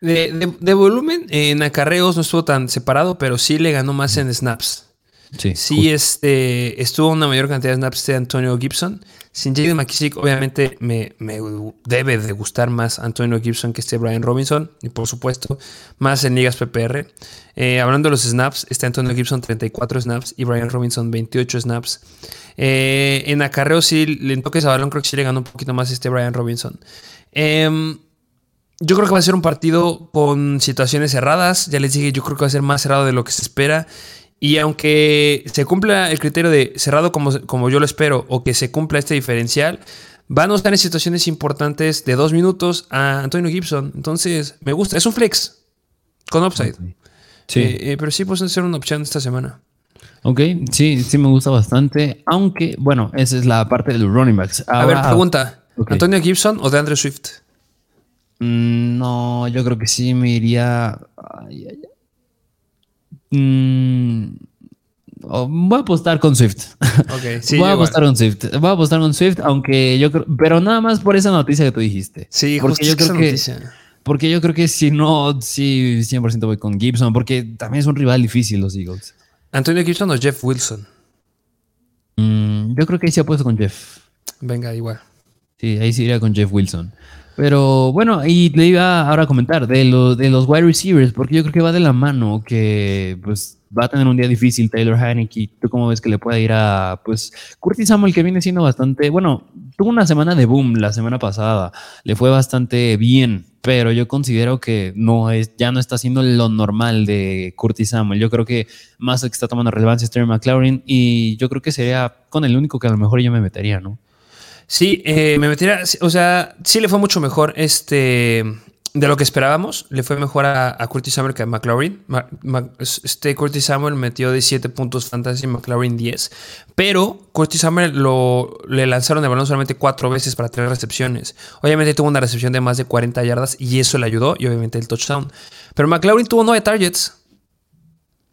De, volumen, en acarreos no estuvo tan separado, pero sí le ganó más en snaps. Sí, sí este, estuvo una mayor cantidad de snaps de Antonio Gibson. Sin Jaden McKissick, obviamente me, debe de gustar más Antonio Gibson que este Brian Robinson. Y por supuesto, más en ligas PPR. Eh, hablando de los snaps, está Antonio Gibson 34 snaps y Brian Robinson 28 snaps. Eh, en acarreos, sí, le toques a balón, creo que sí le ganó un poquito más este Brian Robinson. Eh, yo creo que va a ser un partido con situaciones cerradas. Ya les dije, yo creo que va a ser más cerrado de lo que se espera. Y aunque se cumpla el criterio de cerrado como, como yo lo espero, o que se cumpla este diferencial, van a estar en situaciones importantes de dos minutos a Antonio Gibson. Entonces, me gusta. Es un flex con upside. Sí. Eh, eh, pero sí puede ser una opción esta semana. Ok, sí, sí me gusta bastante. Aunque, bueno, esa es la parte de los running backs. a ver, pregunta. ¿Antonio Gibson o de Andrew Swift? Mm, no, yo creo que sí me iría. Mm, oh, voy a apostar con Swift. voy a apostar con Swift. Voy a apostar con Swift, aunque yo creo. Pero nada más por esa noticia que tú dijiste. Sí, porque yo creo que. Porque yo creo que si no, sí, 100% voy con Gibson, porque también es un rival difícil los Eagles. ¿Antonio Gibson o Jeff Wilson? Mm, yo creo que ahí se puesto con Jeff. Venga, igual. Sí, ahí sí iría con Jeff Wilson. Pero bueno, y le iba ahora a comentar de, lo, de los wide receivers, porque yo creo que va de la mano que pues va a tener un día difícil Taylor Heineke. ¿Tú cómo ves que le puede ir a pues Curtis Samuel, que viene siendo bastante, bueno, tuvo una semana de boom la semana pasada, le fue bastante bien, pero yo considero que no es, ya no está haciendo lo normal de Curtis Samuel. Yo creo que más que está tomando relevancia es Terry McLaurin y yo creo que sería con el único que a lo mejor yo me metería, ¿no? Sí, eh, me metiera, o sea, sí le fue mucho mejor este de lo que esperábamos. Le fue mejor a, Curtis Samuel que a McLaurin. este Curtis Samuel metió 17 puntos fantasy, McLaurin 10. Pero Curtis Samuel lo, le lanzaron el balón solamente cuatro veces para tres recepciones. Obviamente tuvo una recepción de más de 40 yardas y eso le ayudó. Y obviamente el touchdown. Pero McLaurin tuvo 9 targets.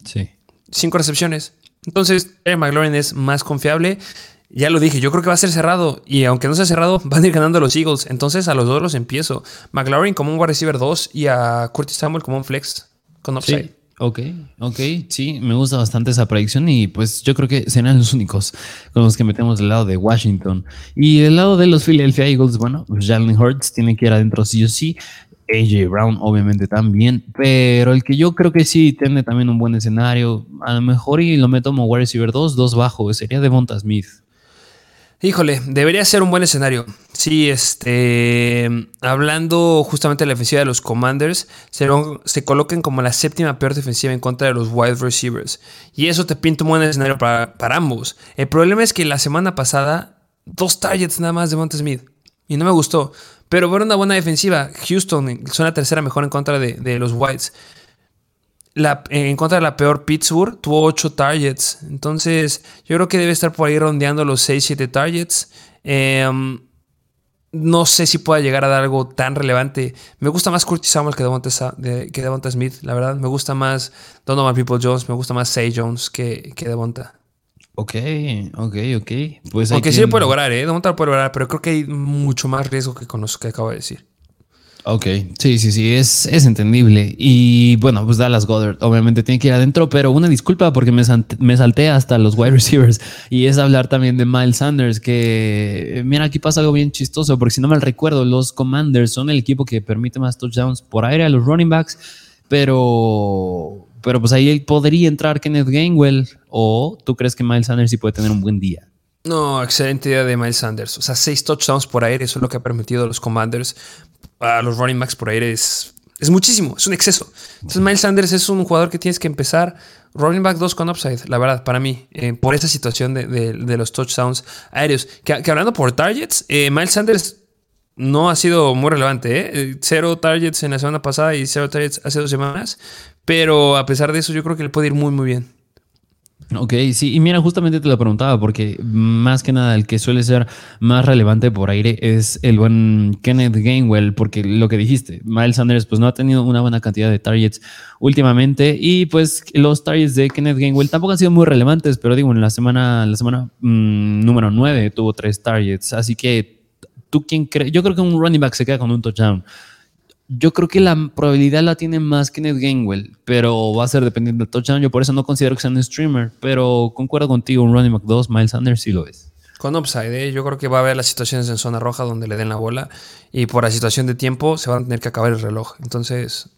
Sí. 5 recepciones. Entonces, McLaurin es más confiable. Ya lo dije, yo creo que va a ser cerrado. Y aunque no sea cerrado, van a ir ganando los Eagles. Entonces a los dos los empiezo. McLaurin como un wide receiver 2 y a Curtis Samuel como un flex con upside. Sí. Ok, ok, sí, me gusta bastante esa predicción y pues yo creo que serán los únicos con los que metemos del lado de Washington. Y del lado de los Philadelphia Eagles, bueno, pues Jalen Hurts tiene que ir adentro sí o sí. AJ Brown obviamente también, pero el que yo creo que sí tiene también un buen escenario, a lo mejor y lo meto como wide receiver 2, 2 bajo, sería Devonta Smith. Híjole, debería ser un buen escenario. Sí, este. Hablando justamente de la defensiva de los Commanders, se, se coloquen como la séptima peor defensiva en contra de los wide receivers. Y eso te pinta un buen escenario para, ambos. El problema es que la semana pasada, dos targets nada más de Monte Smith. y no me gustó. Pero fue una buena defensiva. Houston son la tercera mejor en contra de, los Whites. La, en contra de la peor Pittsburgh tuvo 8 targets. Entonces, yo creo que debe estar por ahí rondeando los 6-7 targets. Em, no sé si pueda llegar a dar algo tan relevante. Me gusta más Curtis Samuel que Devonta, que Smith, la verdad. Me gusta más Donovan People Jones, me gusta más Say Jones que, que Devonta. Ok, ok, ok. Pues Aunque sí lo puede lograr, ¿eh? Devonta lo puede lograr, pero creo que hay mucho más riesgo que con los que acabo de decir. Ok, sí, sí, sí, es, es entendible. Y bueno, pues Dallas Goddard obviamente tiene que ir adentro, pero una disculpa porque me, me salté hasta los wide receivers y es hablar también de Miles Sanders, que mira, aquí pasa algo bien chistoso, porque si no mal recuerdo, los Commanders son el equipo que permite más touchdowns por aire a los running backs, pero, pero pues ahí podría entrar Kenneth Gainwell o tú crees que Miles Sanders sí puede tener un buen día. No, excelente idea de Miles Sanders. O sea, seis touchdowns por aire, eso es lo que ha permitido a los Commanders a los running backs por aire es, muchísimo, es un exceso. Entonces Miles Sanders es un jugador que tienes que empezar running back 2 con upside, la verdad, para mí, eh, por esa situación de, los touchdowns aéreos. Que, hablando por targets, eh, Miles Sanders no ha sido muy relevante, ¿eh? Cero targets en la semana pasada y cero targets hace dos semanas, pero a pesar de eso yo creo que le puede ir muy muy bien. Ok, sí, y mira, justamente te lo preguntaba, porque más que nada el que suele ser más relevante por aire es el buen Kenneth Gainwell, porque lo que dijiste, Miles Sanders pues no ha tenido una buena cantidad de targets últimamente, y pues los targets de Kenneth Gainwell tampoco han sido muy relevantes, pero digo, en la semana, la semana mm, número 9 tuvo tres targets, así que tú quién crees, yo creo que un running back se queda con un touchdown. Yo creo que la probabilidad la tiene más Kenneth Gainwell, pero va a ser dependiendo del touchdown. Yo por eso no considero que sea un streamer, pero concuerdo contigo, un running back 2, Miles Sanders sí lo es. Con upside, ¿eh? yo creo que va a haber las situaciones en zona roja donde le den la bola y por la situación de tiempo se va a tener que acabar el reloj. Entonces,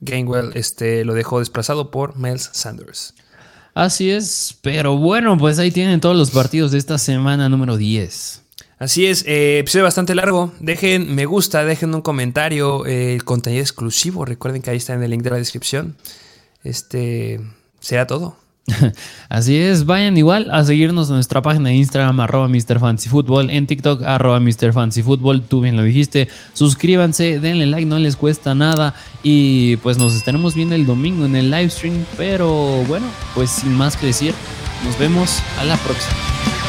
Gainwell este, lo dejó desplazado por Miles Sanders. Así es, pero bueno, pues ahí tienen todos los partidos de esta semana número 10. Así es, eh, episodio bastante largo. Dejen me gusta, dejen un comentario, eh, el contenido exclusivo. Recuerden que ahí está en el link de la descripción. Este será todo. Así es, vayan igual a seguirnos en nuestra página de Instagram, arroba MrFancyFootball, en TikTok, arroba MrFancyFootball, tú bien lo dijiste, suscríbanse, denle like, no les cuesta nada y pues nos estaremos viendo el domingo en el live stream, pero bueno, pues sin más que decir, nos vemos a la próxima.